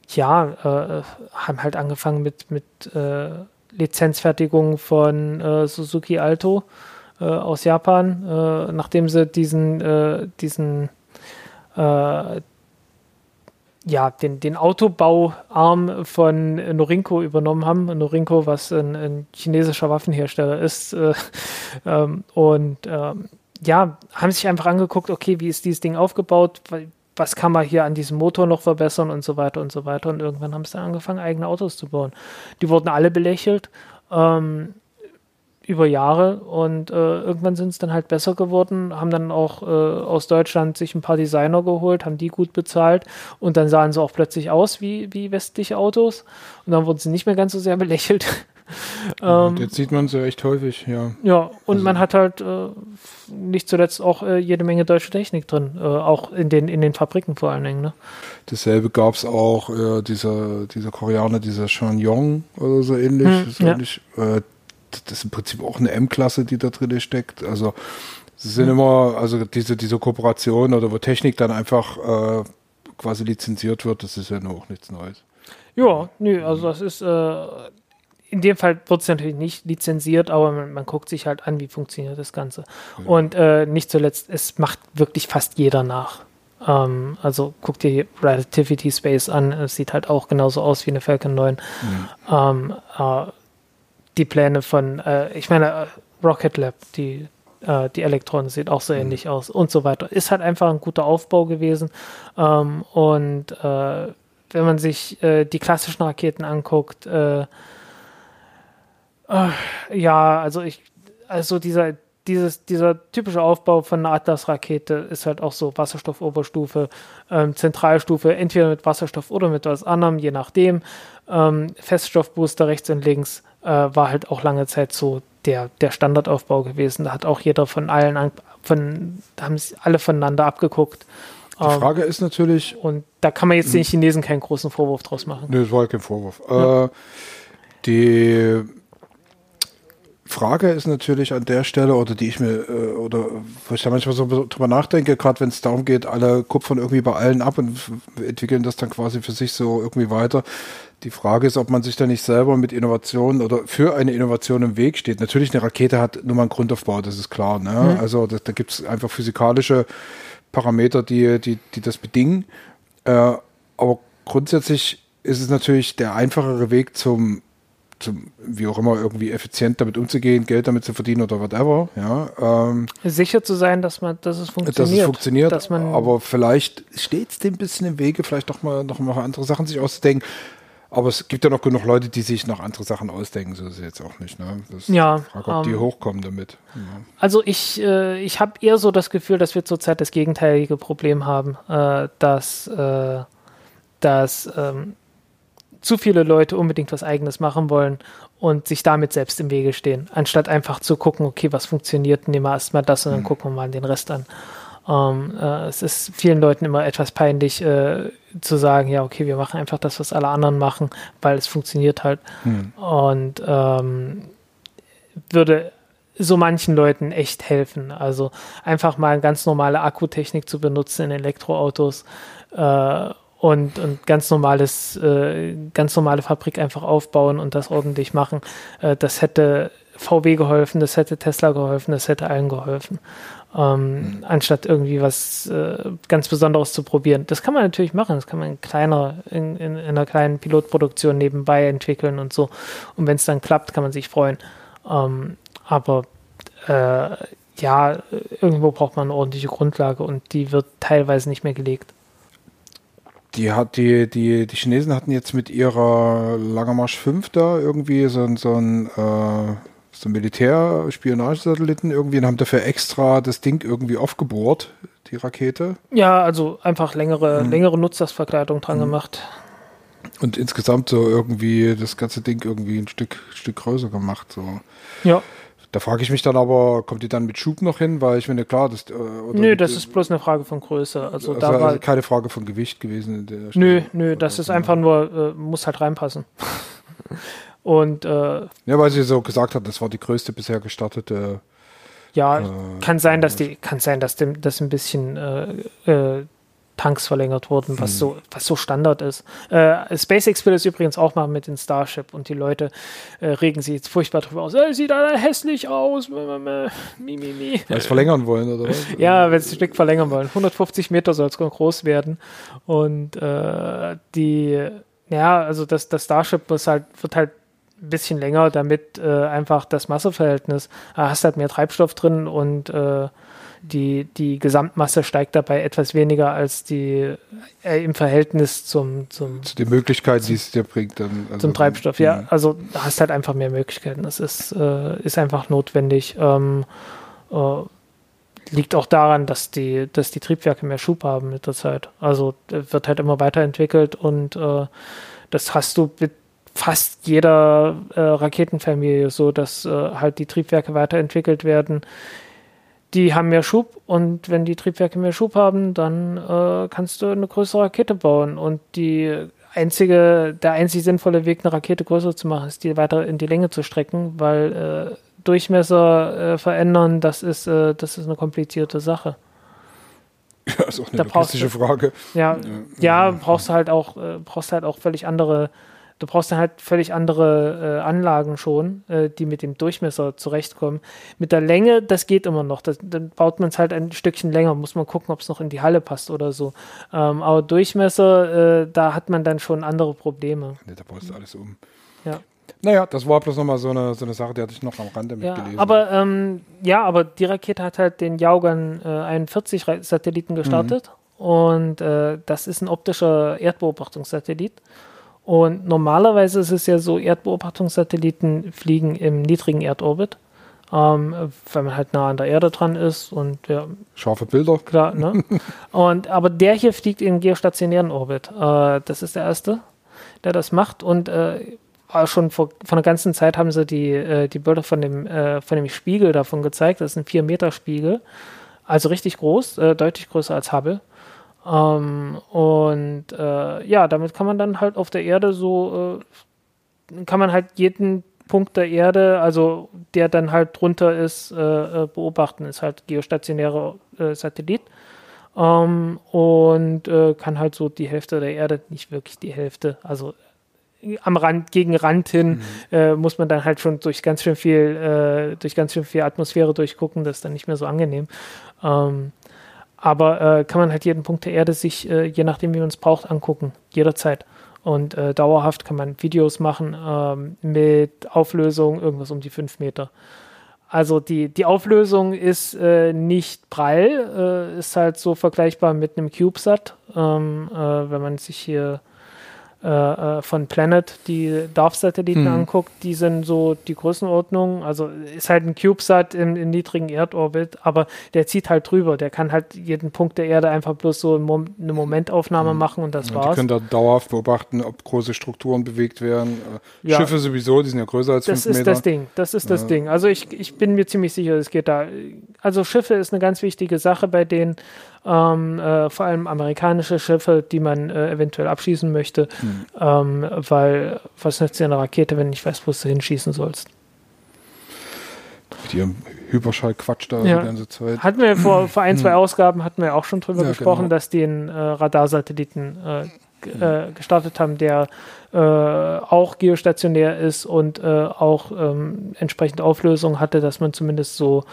ja, äh, haben halt angefangen mit, mit äh, Lizenzfertigung von äh, Suzuki Alto aus Japan, nachdem sie diesen, diesen ja, den, den Autobauarm von Norinco übernommen haben. Norinco, was ein, ein chinesischer Waffenhersteller ist. Äh, ähm, und ähm, ja, haben sich einfach angeguckt, okay, wie ist dieses Ding aufgebaut? Was kann man hier an diesem Motor noch verbessern und so weiter und so weiter. Und irgendwann haben sie dann angefangen, eigene Autos zu bauen. Die wurden alle belächelt. Ähm, über Jahre und äh, irgendwann sind es dann halt besser geworden, haben dann auch äh, aus Deutschland sich ein paar Designer geholt, haben die gut bezahlt und dann sahen sie auch plötzlich aus wie, wie westliche Autos und dann wurden sie nicht mehr ganz so sehr belächelt. ähm, jetzt sieht man sie echt häufig, ja. Ja, und also. man hat halt äh, nicht zuletzt auch äh, jede Menge deutsche Technik drin, äh, auch in den, in den Fabriken vor allen Dingen. Ne? Dasselbe gab es auch, äh, dieser, dieser Koreaner, dieser Sean Yong oder so ähnlich. Hm, ja. ähnlich äh, das ist im Prinzip auch eine M-Klasse, die da drin steckt. Also es sind mhm. immer, also diese, diese Kooperation oder wo Technik dann einfach äh, quasi lizenziert wird, das ist ja nur auch nichts Neues. Ja, nö, also das ist, äh, in dem Fall wird es natürlich nicht lizenziert, aber man, man, guckt sich halt an, wie funktioniert das Ganze. Ja. Und äh, nicht zuletzt, es macht wirklich fast jeder nach. Ähm, also guck dir Relativity Space an, es sieht halt auch genauso aus wie eine Falcon 9. Mhm. Ähm, äh, die Pläne von, äh, ich meine, äh, Rocket Lab, die, äh, die Elektronen sieht auch so mhm. ähnlich aus und so weiter. Ist halt einfach ein guter Aufbau gewesen. Ähm, und äh, wenn man sich äh, die klassischen Raketen anguckt, äh, ja, also ich, also dieser, dieses, dieser typische Aufbau von einer Atlas-Rakete ist halt auch so Wasserstoffoberstufe, ähm, Zentralstufe, entweder mit Wasserstoff oder mit was anderem, je nachdem. Ähm, Feststoffbooster rechts und links äh, war halt auch lange Zeit so der, der Standardaufbau gewesen. Da hat auch jeder von allen, von, da haben sich alle voneinander abgeguckt. Die ähm, Frage ist natürlich. Und da kann man jetzt den Chinesen keinen großen Vorwurf draus machen. Nee, das war kein Vorwurf. Ja. Äh, die Frage ist natürlich an der Stelle, oder die ich mir, äh, oder wo ich da manchmal so drüber nachdenke, gerade wenn es darum geht, alle kupfern irgendwie bei allen ab und entwickeln das dann quasi für sich so irgendwie weiter. Die Frage ist, ob man sich da nicht selber mit Innovationen oder für eine Innovation im Weg steht. Natürlich, eine Rakete hat nur mal einen Grundaufbau, das ist klar. Ne? Mhm. Also da, da gibt es einfach physikalische Parameter, die, die, die das bedingen. Äh, aber grundsätzlich ist es natürlich der einfachere Weg zum zum, wie auch immer, irgendwie effizient damit umzugehen, Geld damit zu verdienen oder whatever. Ja, ähm, Sicher zu sein, dass man, dass es funktioniert. Dass es funktioniert, dass man aber vielleicht steht es dem ein bisschen im Wege, vielleicht doch mal noch mal andere Sachen sich auszudenken. Aber es gibt ja noch genug Leute, die sich noch andere Sachen ausdenken, so ist es jetzt auch nicht. Ne? Das ja. Frage, ob ähm, die hochkommen damit. Ja. Also ich, äh, ich habe eher so das Gefühl, dass wir zurzeit das gegenteilige Problem haben, äh, dass, äh, dass ähm, zu viele Leute unbedingt was Eigenes machen wollen und sich damit selbst im Wege stehen, anstatt einfach zu gucken, okay, was funktioniert, nehmen wir erstmal das und dann mhm. gucken wir mal den Rest an. Ähm, äh, es ist vielen Leuten immer etwas peinlich äh, zu sagen, ja, okay, wir machen einfach das, was alle anderen machen, weil es funktioniert halt. Mhm. Und ähm, würde so manchen Leuten echt helfen. Also einfach mal eine ganz normale Akkutechnik zu benutzen in Elektroautos äh, und, und ganz normales, äh, ganz normale Fabrik einfach aufbauen und das ordentlich machen. Äh, das hätte VW geholfen, das hätte Tesla geholfen, das hätte allen geholfen. Ähm, mhm. Anstatt irgendwie was äh, ganz Besonderes zu probieren. Das kann man natürlich machen, das kann man in kleiner, in, in, in einer kleinen Pilotproduktion nebenbei entwickeln und so. Und wenn es dann klappt, kann man sich freuen. Ähm, aber äh, ja, irgendwo braucht man eine ordentliche Grundlage und die wird teilweise nicht mehr gelegt. Die hat die, die, die Chinesen hatten jetzt mit ihrer Langermarsch 5 da irgendwie so, so ein äh, so Militärspionagesatelliten irgendwie und haben dafür extra das Ding irgendwie aufgebohrt, die Rakete. Ja, also einfach längere, mhm. längere Nutzlastverkleidung dran mhm. gemacht. Und insgesamt so irgendwie das ganze Ding irgendwie ein Stück, Stück größer gemacht. So. Ja. Da frage ich mich dann aber, kommt die dann mit Schub noch hin? Weil ich meine, klar, das. Äh, nö, das ist bloß eine Frage von Größe. Also, also da war also keine Frage von Gewicht gewesen. nö, nö, das ist einfach nur, äh, muss halt reinpassen. Und äh, ja, weil sie so gesagt hat, das war die größte bisher gestartete. Ja, äh, kann sein, dass die, kann sein, dass dem, das ein bisschen äh, äh, Tanks verlängert wurden, was hm. so, was so Standard ist. Äh, SpaceX will es übrigens auch machen mit den Starship und die Leute äh, regen sich jetzt furchtbar drüber aus. Äh, sieht alle hässlich aus. Mi, mi, mi. Weil es verlängern wollen, oder was? ja, wenn sie Stück verlängern wollen. 150 Meter soll es groß werden. Und äh, die, ja, also das, das Starship muss halt, wird halt ein bisschen länger, damit äh, einfach das Masseverhältnis, äh, hast halt mehr Treibstoff drin und äh, die, die Gesamtmasse steigt dabei etwas weniger als die äh, im Verhältnis zum, zum zu den Möglichkeiten, die es dir bringt. Dann, also zum Treibstoff, ja. Also du hast halt einfach mehr Möglichkeiten. Das ist, äh, ist einfach notwendig. Ähm, äh, liegt auch daran, dass die, dass die Triebwerke mehr Schub haben mit der Zeit. Also wird halt immer weiterentwickelt und äh, das hast du mit fast jeder äh, Raketenfamilie so, dass äh, halt die Triebwerke weiterentwickelt werden die haben mehr Schub und wenn die Triebwerke mehr Schub haben, dann äh, kannst du eine größere Rakete bauen. Und die einzige, der einzig sinnvolle Weg, eine Rakete größer zu machen, ist die weiter in die Länge zu strecken, weil äh, Durchmesser äh, verändern, das ist, äh, das ist eine komplizierte Sache. Ja, ist auch eine da logistische Frage. Ja, ja, ja, brauchst du halt auch, äh, brauchst halt auch völlig andere Du brauchst dann halt völlig andere äh, Anlagen schon, äh, die mit dem Durchmesser zurechtkommen. Mit der Länge, das geht immer noch. Das, dann baut man es halt ein Stückchen länger, muss man gucken, ob es noch in die Halle passt oder so. Ähm, aber Durchmesser, äh, da hat man dann schon andere Probleme. Nee, da baust du alles um. Ja. Naja, das war bloß nochmal so eine, so eine Sache, die hatte ich noch am Rande ja, mitgelesen. Aber ähm, ja, aber die Rakete hat halt den Yaogan äh, 41 Satelliten gestartet. Mhm. Und äh, das ist ein optischer Erdbeobachtungssatellit. Und normalerweise ist es ja so, Erdbeobachtungssatelliten fliegen im niedrigen Erdorbit, ähm, weil man halt nah an der Erde dran ist und ja. Scharfe Bilder. Klar, ne? und, aber der hier fliegt im geostationären Orbit. Äh, das ist der erste, der das macht und äh, schon vor, vor einer ganzen Zeit haben sie die, äh, die Bilder von dem, äh, von dem Spiegel davon gezeigt. Das ist ein 4-Meter-Spiegel. Also richtig groß, äh, deutlich größer als Hubble. Ähm, und äh, ja, damit kann man dann halt auf der Erde so, äh, kann man halt jeden Punkt der Erde, also der dann halt drunter ist, äh, äh beobachten. Ist halt geostationärer äh, Satellit. Ähm, und äh, kann halt so die Hälfte der Erde, nicht wirklich die Hälfte, also am Rand, gegen Rand hin, mhm. äh, muss man dann halt schon durch ganz schön viel, äh, durch ganz schön viel Atmosphäre durchgucken, das ist dann nicht mehr so angenehm. Ähm, aber äh, kann man halt jeden Punkt der Erde sich, äh, je nachdem, wie man es braucht, angucken. Jederzeit. Und äh, dauerhaft kann man Videos machen ähm, mit Auflösung irgendwas um die 5 Meter. Also die, die Auflösung ist äh, nicht prall, äh, ist halt so vergleichbar mit einem CubeSat. Ähm, äh, wenn man sich hier äh, äh, von Planet die DARF-Satelliten hm. anguckt, die sind so die Größenordnung. Also ist halt ein CubeSat im, im, niedrigen Erdorbit, aber der zieht halt drüber. Der kann halt jeden Punkt der Erde einfach bloß so eine Momentaufnahme hm. machen und das ja, war's. Die können da dauerhaft beobachten, ob große Strukturen bewegt werden. Ja. Schiffe sowieso, die sind ja größer als das fünf Meter. Das ist das Ding. Das ist das Ding. Also ich, ich bin mir ziemlich sicher, es geht da. Also Schiffe ist eine ganz wichtige Sache bei denen ähm, äh, vor allem amerikanische Schiffe, die man äh, eventuell abschießen möchte, mhm. ähm, weil was nützt dir eine Rakete, wenn du nicht weißt, wo du hinschießen sollst? Mit ihrem Hyperschallquatsch da ja. die ganze Zeit. Hatten wir vor, vor ein, zwei hm. Ausgaben hatten wir auch schon drüber ja, gesprochen, genau. dass die einen äh, Radarsatelliten äh, gestartet haben, der äh, auch geostationär ist und äh, auch ähm, entsprechend Auflösung hatte, dass man zumindest so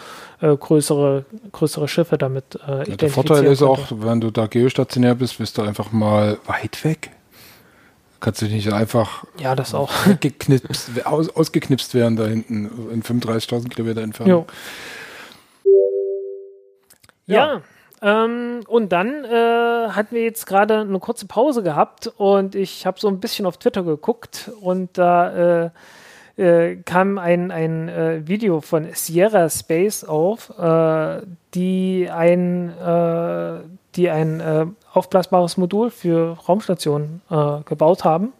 äh, größere, größere Schiffe damit äh, ja, Der Vorteil ist auch, wenn du da geostationär bist, bist du einfach mal weit weg. Kannst du nicht einfach ja, das auch. aus, ausgeknipst werden da hinten in 35.000 Kilometer Entfernung. Ja. ja. Ähm, und dann äh, hatten wir jetzt gerade eine kurze Pause gehabt und ich habe so ein bisschen auf Twitter geguckt und da äh, äh, kam ein, ein äh, Video von Sierra Space auf, äh, die ein, äh, die ein aufblasbares Modul für Raumstationen gebaut haben.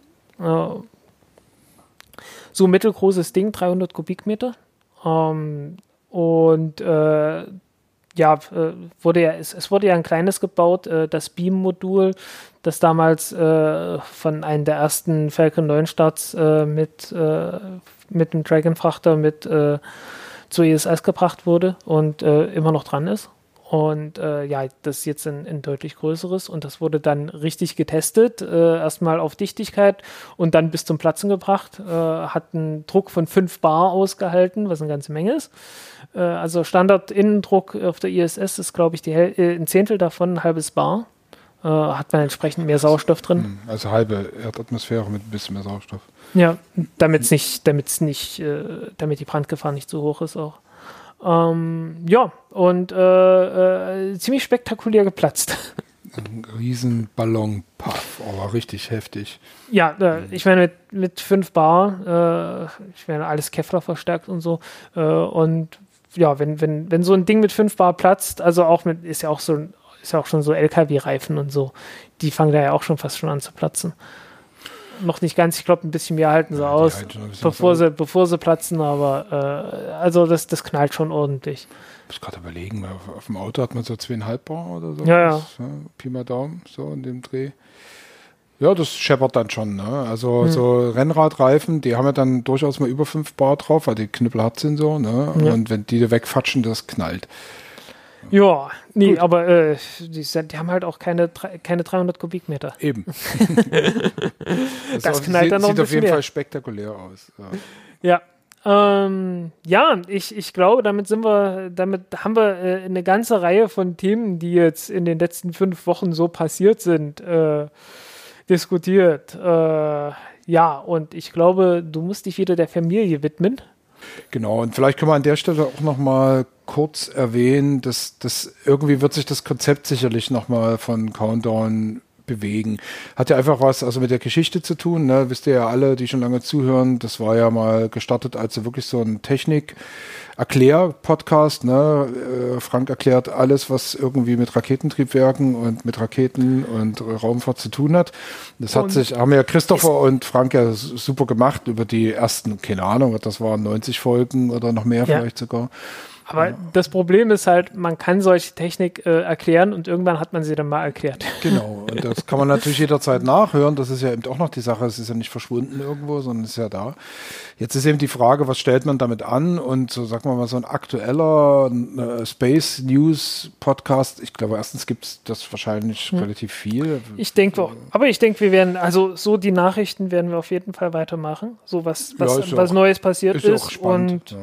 so mittelgroßes Ding, 300 Kubikmeter. Ähm, und ja, äh, wurde ja, es, es, wurde ja ein kleines gebaut, äh, das Beam-Modul, das damals äh, von einem der ersten Falcon 9 Starts mit, mit einem Dragon-Frachter mit zur ISS gebracht wurde und immer noch dran ist. Und äh, ja, das ist jetzt ein, ein, deutlich größeres und das wurde dann richtig getestet. Äh, erstmal auf Dichtigkeit und dann bis zum Platzen gebracht. Äh, hat einen Druck von 5 Bar ausgehalten, was eine ganze Menge ist. Äh, also Standard-Innendruck auf der ISS ist, glaube ich, die äh, ein Zehntel davon, ein halbes Bar. Äh, hat man entsprechend mehr Sauerstoff drin. Hm, also halbe Erdatmosphäre mit ein bisschen mehr Sauerstoff. Ja, damit es nicht, damit's nicht, damit die Brandgefahr nicht so hoch ist auch. Ähm, ja, und äh, äh, ziemlich spektakulär geplatzt. Ein Riesenballonpuff, aber richtig heftig. Ja, äh, ich meine, mit, mit 5 Bar, äh, ich meine, alles Kevlar verstärkt und so. Äh, und ja, wenn, wenn, wenn so ein Ding mit 5 Bar platzt, also auch mit, ist ja auch so ist ja auch schon so LKW-Reifen und so, die fangen da ja auch schon fast schon an zu platzen noch nicht ganz. Ich glaube, ein bisschen mehr halten sie ja, aus, bevor sie, bevor sie platzen, aber äh, also das, das knallt schon ordentlich. Ich muss gerade überlegen, auf, auf, dem Auto hat man so zweieinhalb Bar oder so. Ja, ja. ja Pi mal Daumen, so in dem Dreh. Ja, das scheppert dann schon. Ne? Also hm. so Rennradreifen, die haben ja dann durchaus mal über 5 Bar drauf, weil die knüppelhart sind so. Ne? Ja. Und wenn die wegfatschen, das knallt. Ja, nee, Gut. aber äh, die, die, haben halt auch keine, keine 300 Kubikmeter. Eben. das, das knallt sieht, dann noch Sieht auf jeden mehr. Fall spektakulär aus. Ja. Ja, ähm, ja ich, ich glaube, damit sind wir, damit haben wir äh, eine ganze Reihe von Themen, die jetzt in den letzten fünf Wochen so passiert sind, äh, diskutiert. Äh, ja, und ich glaube, du musst dich wieder der Familie widmen. Genau, und vielleicht können wir an der Stelle auch nochmal kurz erwähnen, dass das irgendwie wird sich das Konzept sicherlich nochmal von Countdown bewegen. Hat ja einfach was also mit der Geschichte zu tun, ne? Wisst ihr ja alle, die schon lange zuhören, das war ja mal gestartet als wirklich so ein Technik- Erklär-Podcast. Ne? Äh, Frank erklärt alles, was irgendwie mit Raketentriebwerken und mit Raketen und Raumfahrt zu tun hat. Das hat sich, haben ja Christopher und Frank ja super gemacht über die ersten, keine Ahnung, das waren 90 Folgen oder noch mehr ja. vielleicht sogar. Aber ja. das Problem ist halt, man kann solche Technik äh, erklären und irgendwann hat man sie dann mal erklärt. Genau, und das kann man natürlich jederzeit nachhören. Das ist ja eben auch noch die Sache, es ist ja nicht verschwunden irgendwo, sondern es ist ja da. Jetzt ist eben die Frage, was stellt man damit an? Und so, sagen wir mal, so ein aktueller äh, Space News Podcast, ich glaube, erstens gibt es das wahrscheinlich hm. relativ viel. Ich denke, aber ich denke, wir werden, also so die Nachrichten werden wir auf jeden Fall weitermachen. So was, was, ja, was auch, Neues passiert ist. ist. Und ja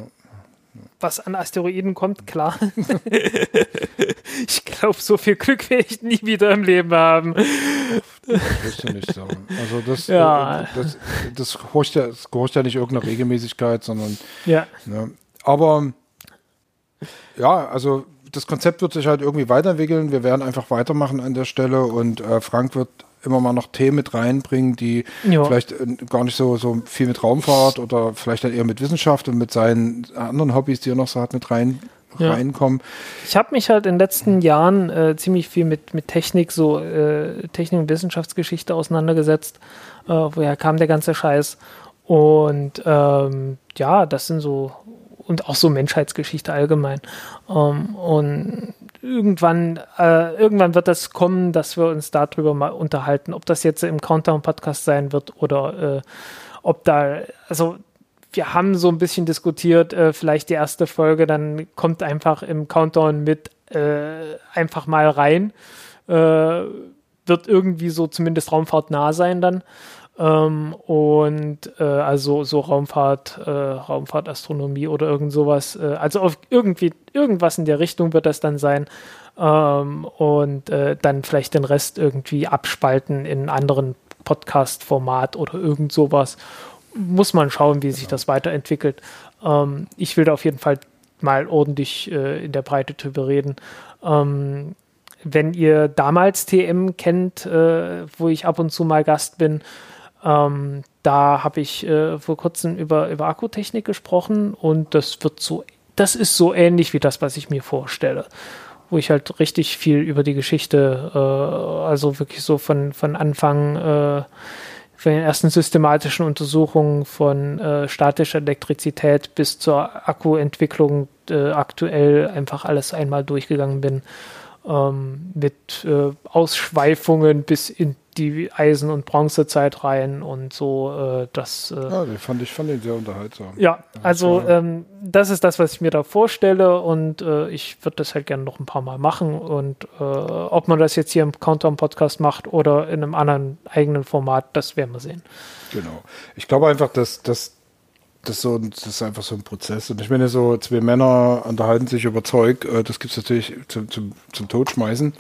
was an Asteroiden kommt, klar. ich glaube, so viel Glück werde ich nie wieder im Leben haben. Das wirst du nicht sagen. Also das, ja. äh, das, das, gehorcht ja, das gehorcht ja nicht irgendeiner Regelmäßigkeit, sondern ja. Ne, aber ja, also das Konzept wird sich halt irgendwie weiterentwickeln. Wir werden einfach weitermachen an der Stelle und äh, Frank wird immer mal noch Themen mit reinbringen, die ja. vielleicht äh, gar nicht so, so viel mit Raumfahrt oder vielleicht dann eher mit Wissenschaft und mit seinen anderen Hobbys, die er noch so hat, mit rein ja. reinkommen. Ich habe mich halt in den letzten Jahren äh, ziemlich viel mit, mit Technik, so äh, Technik und Wissenschaftsgeschichte auseinandergesetzt. Äh, woher kam der ganze Scheiß? Und ähm, ja, das sind so, und auch so Menschheitsgeschichte allgemein. Ähm, und irgendwann, äh, irgendwann wird das kommen, dass wir uns darüber mal unterhalten, ob das jetzt im Countdown-Podcast sein wird oder äh, ob da, also wir haben so ein bisschen diskutiert, äh, vielleicht die erste Folge, dann kommt einfach im Countdown mit äh, einfach mal rein. Äh, wird irgendwie so zumindest raumfahrtnah sein dann. Ähm, und äh, also so Raumfahrt, äh, Raumfahrtastronomie oder irgend sowas. Äh, also auf irgendwie irgendwas in der Richtung wird das dann sein. Ähm, und äh, dann vielleicht den Rest irgendwie abspalten in anderen Podcast-Format oder irgend sowas. Muss man schauen, wie sich das weiterentwickelt. Ähm, ich will da auf jeden Fall mal ordentlich äh, in der Breite drüber reden. Ähm, wenn ihr damals TM kennt, äh, wo ich ab und zu mal Gast bin, ähm, da habe ich äh, vor kurzem über, über Akkutechnik gesprochen und das wird so, das ist so ähnlich wie das, was ich mir vorstelle. Wo ich halt richtig viel über die Geschichte, äh, also wirklich so von, von Anfang äh, von den ersten systematischen Untersuchungen von äh, statischer Elektrizität bis zur Akkuentwicklung äh, aktuell einfach alles einmal durchgegangen bin. Ähm, mit äh, Ausschweifungen bis in die Eisen- und Bronzezeit rein und so. Äh, das, äh, ja, den fand ich fand den sehr unterhaltsam. Ja, also ähm, das ist das, was ich mir da vorstelle und äh, ich würde das halt gerne noch ein paar Mal machen und äh, ob man das jetzt hier im Countdown-Podcast macht oder in einem anderen eigenen Format, das werden wir sehen. Genau. Ich glaube einfach, dass, dass das, so, das ist einfach so ein Prozess. Und ich meine, so zwei Männer unterhalten sich über Zeug, äh, das gibt es natürlich zum, zum, zum Totschmeißen.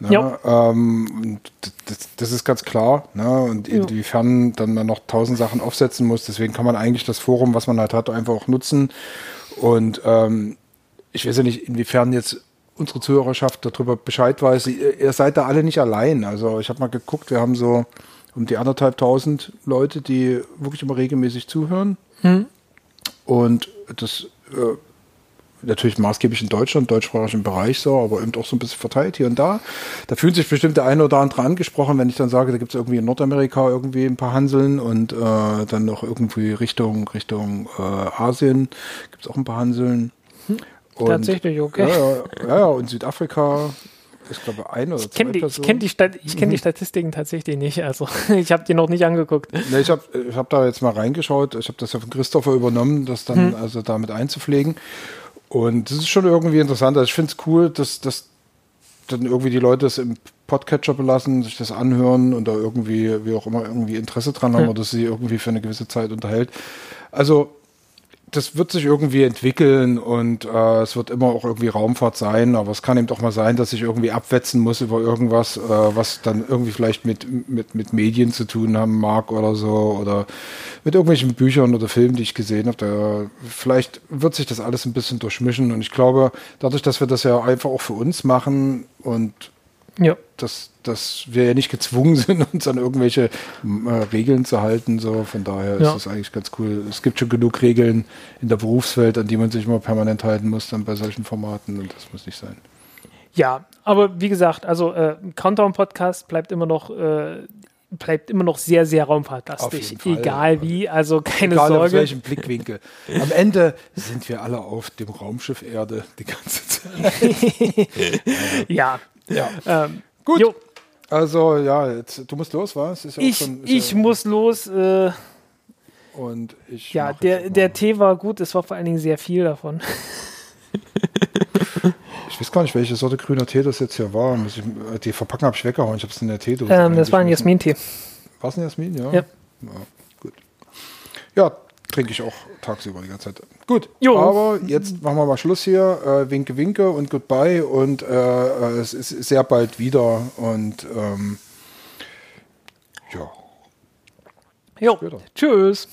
Ne? Ja. Ähm, das, das, ist ganz klar. Ne? Und inwiefern dann man noch tausend Sachen aufsetzen muss. Deswegen kann man eigentlich das Forum, was man halt hat, einfach auch nutzen. Und ähm, ich weiß ja nicht, inwiefern jetzt unsere Zuhörerschaft darüber Bescheid weiß. Ihr, ihr seid da alle nicht allein. Also ich habe mal geguckt, wir haben so um die anderthalb tausend Leute, die wirklich immer regelmäßig zuhören. Hm. Und das äh, natürlich maßgeblich in Deutschland, deutschsprachigen Bereich so, aber eben auch so ein bisschen verteilt hier und da. Da fühlt sich bestimmt der eine oder andere angesprochen, wenn ich dann sage, da gibt es irgendwie in Nordamerika irgendwie ein paar Hanseln und äh, dann noch irgendwie Richtung, Richtung äh, Asien gibt es auch ein paar Hanseln. Hm. Und, Tatsächlich, okay. Ja, ja, ja, und Südafrika ich glaube, eine oder ich zwei die, Ich kenne die, Stat kenn mhm. die Statistiken tatsächlich nicht. Also ich habe die noch nicht angeguckt. Nee, ich habe ich hab da jetzt mal reingeschaut. Ich habe das ja von Christopher übernommen, das dann mhm. also damit einzupflegen. Und das ist schon irgendwie interessant. Also ich finde es cool, dass, dass dann irgendwie die Leute es im Podcatcher belassen, sich das anhören und da irgendwie, wie auch immer, irgendwie Interesse dran haben mhm. oder sie irgendwie für eine gewisse Zeit unterhält. Also das wird sich irgendwie entwickeln und äh, es wird immer auch irgendwie Raumfahrt sein, aber es kann eben doch mal sein, dass ich irgendwie abwetzen muss über irgendwas, äh, was dann irgendwie vielleicht mit, mit, mit Medien zu tun haben mag oder so oder mit irgendwelchen Büchern oder Filmen, die ich gesehen habe. vielleicht wird sich das alles ein bisschen durchmischen und ich glaube, dadurch, dass wir das ja einfach auch für uns machen und ja. dass, dass wir ja nicht gezwungen sind, uns an irgendwelche äh, Regeln zu halten. So. Von daher ja. ist das eigentlich ganz cool. Es gibt schon genug Regeln in der Berufswelt, an die man sich immer permanent halten muss, dann bei solchen Formaten und das muss nicht sein. Ja, aber wie gesagt, also äh, Countdown-Podcast bleibt immer noch äh, bleibt immer noch sehr, sehr raumfahrtlastig. Egal wie, also keine Egal Sorge. Aus welchem Blickwinkel. Am Ende sind wir alle auf dem Raumschiff Erde die ganze Zeit. ja, ja. Ähm, Gut. Jo. Also ja, jetzt, du musst los, was? Ja ich schon, ich ja muss los. Äh, und ich. Ja, der, der Tee war gut, es war vor allen Dingen sehr viel davon. ich weiß gar nicht, welche Sorte grüner Tee das jetzt hier war. Ich, die Verpackung habe ich weggehauen, ich habe es in der Teedose. Ähm, das war ein Jasmin-Tee. War es ein Jasmin, ja? Ja. ja gut. Ja, trinke ich auch tagsüber die ganze Zeit. Gut, jo. aber jetzt machen wir mal Schluss hier. Äh, winke, winke und goodbye. Und äh, es ist sehr bald wieder. Und ähm, ja. Jo. Tschüss.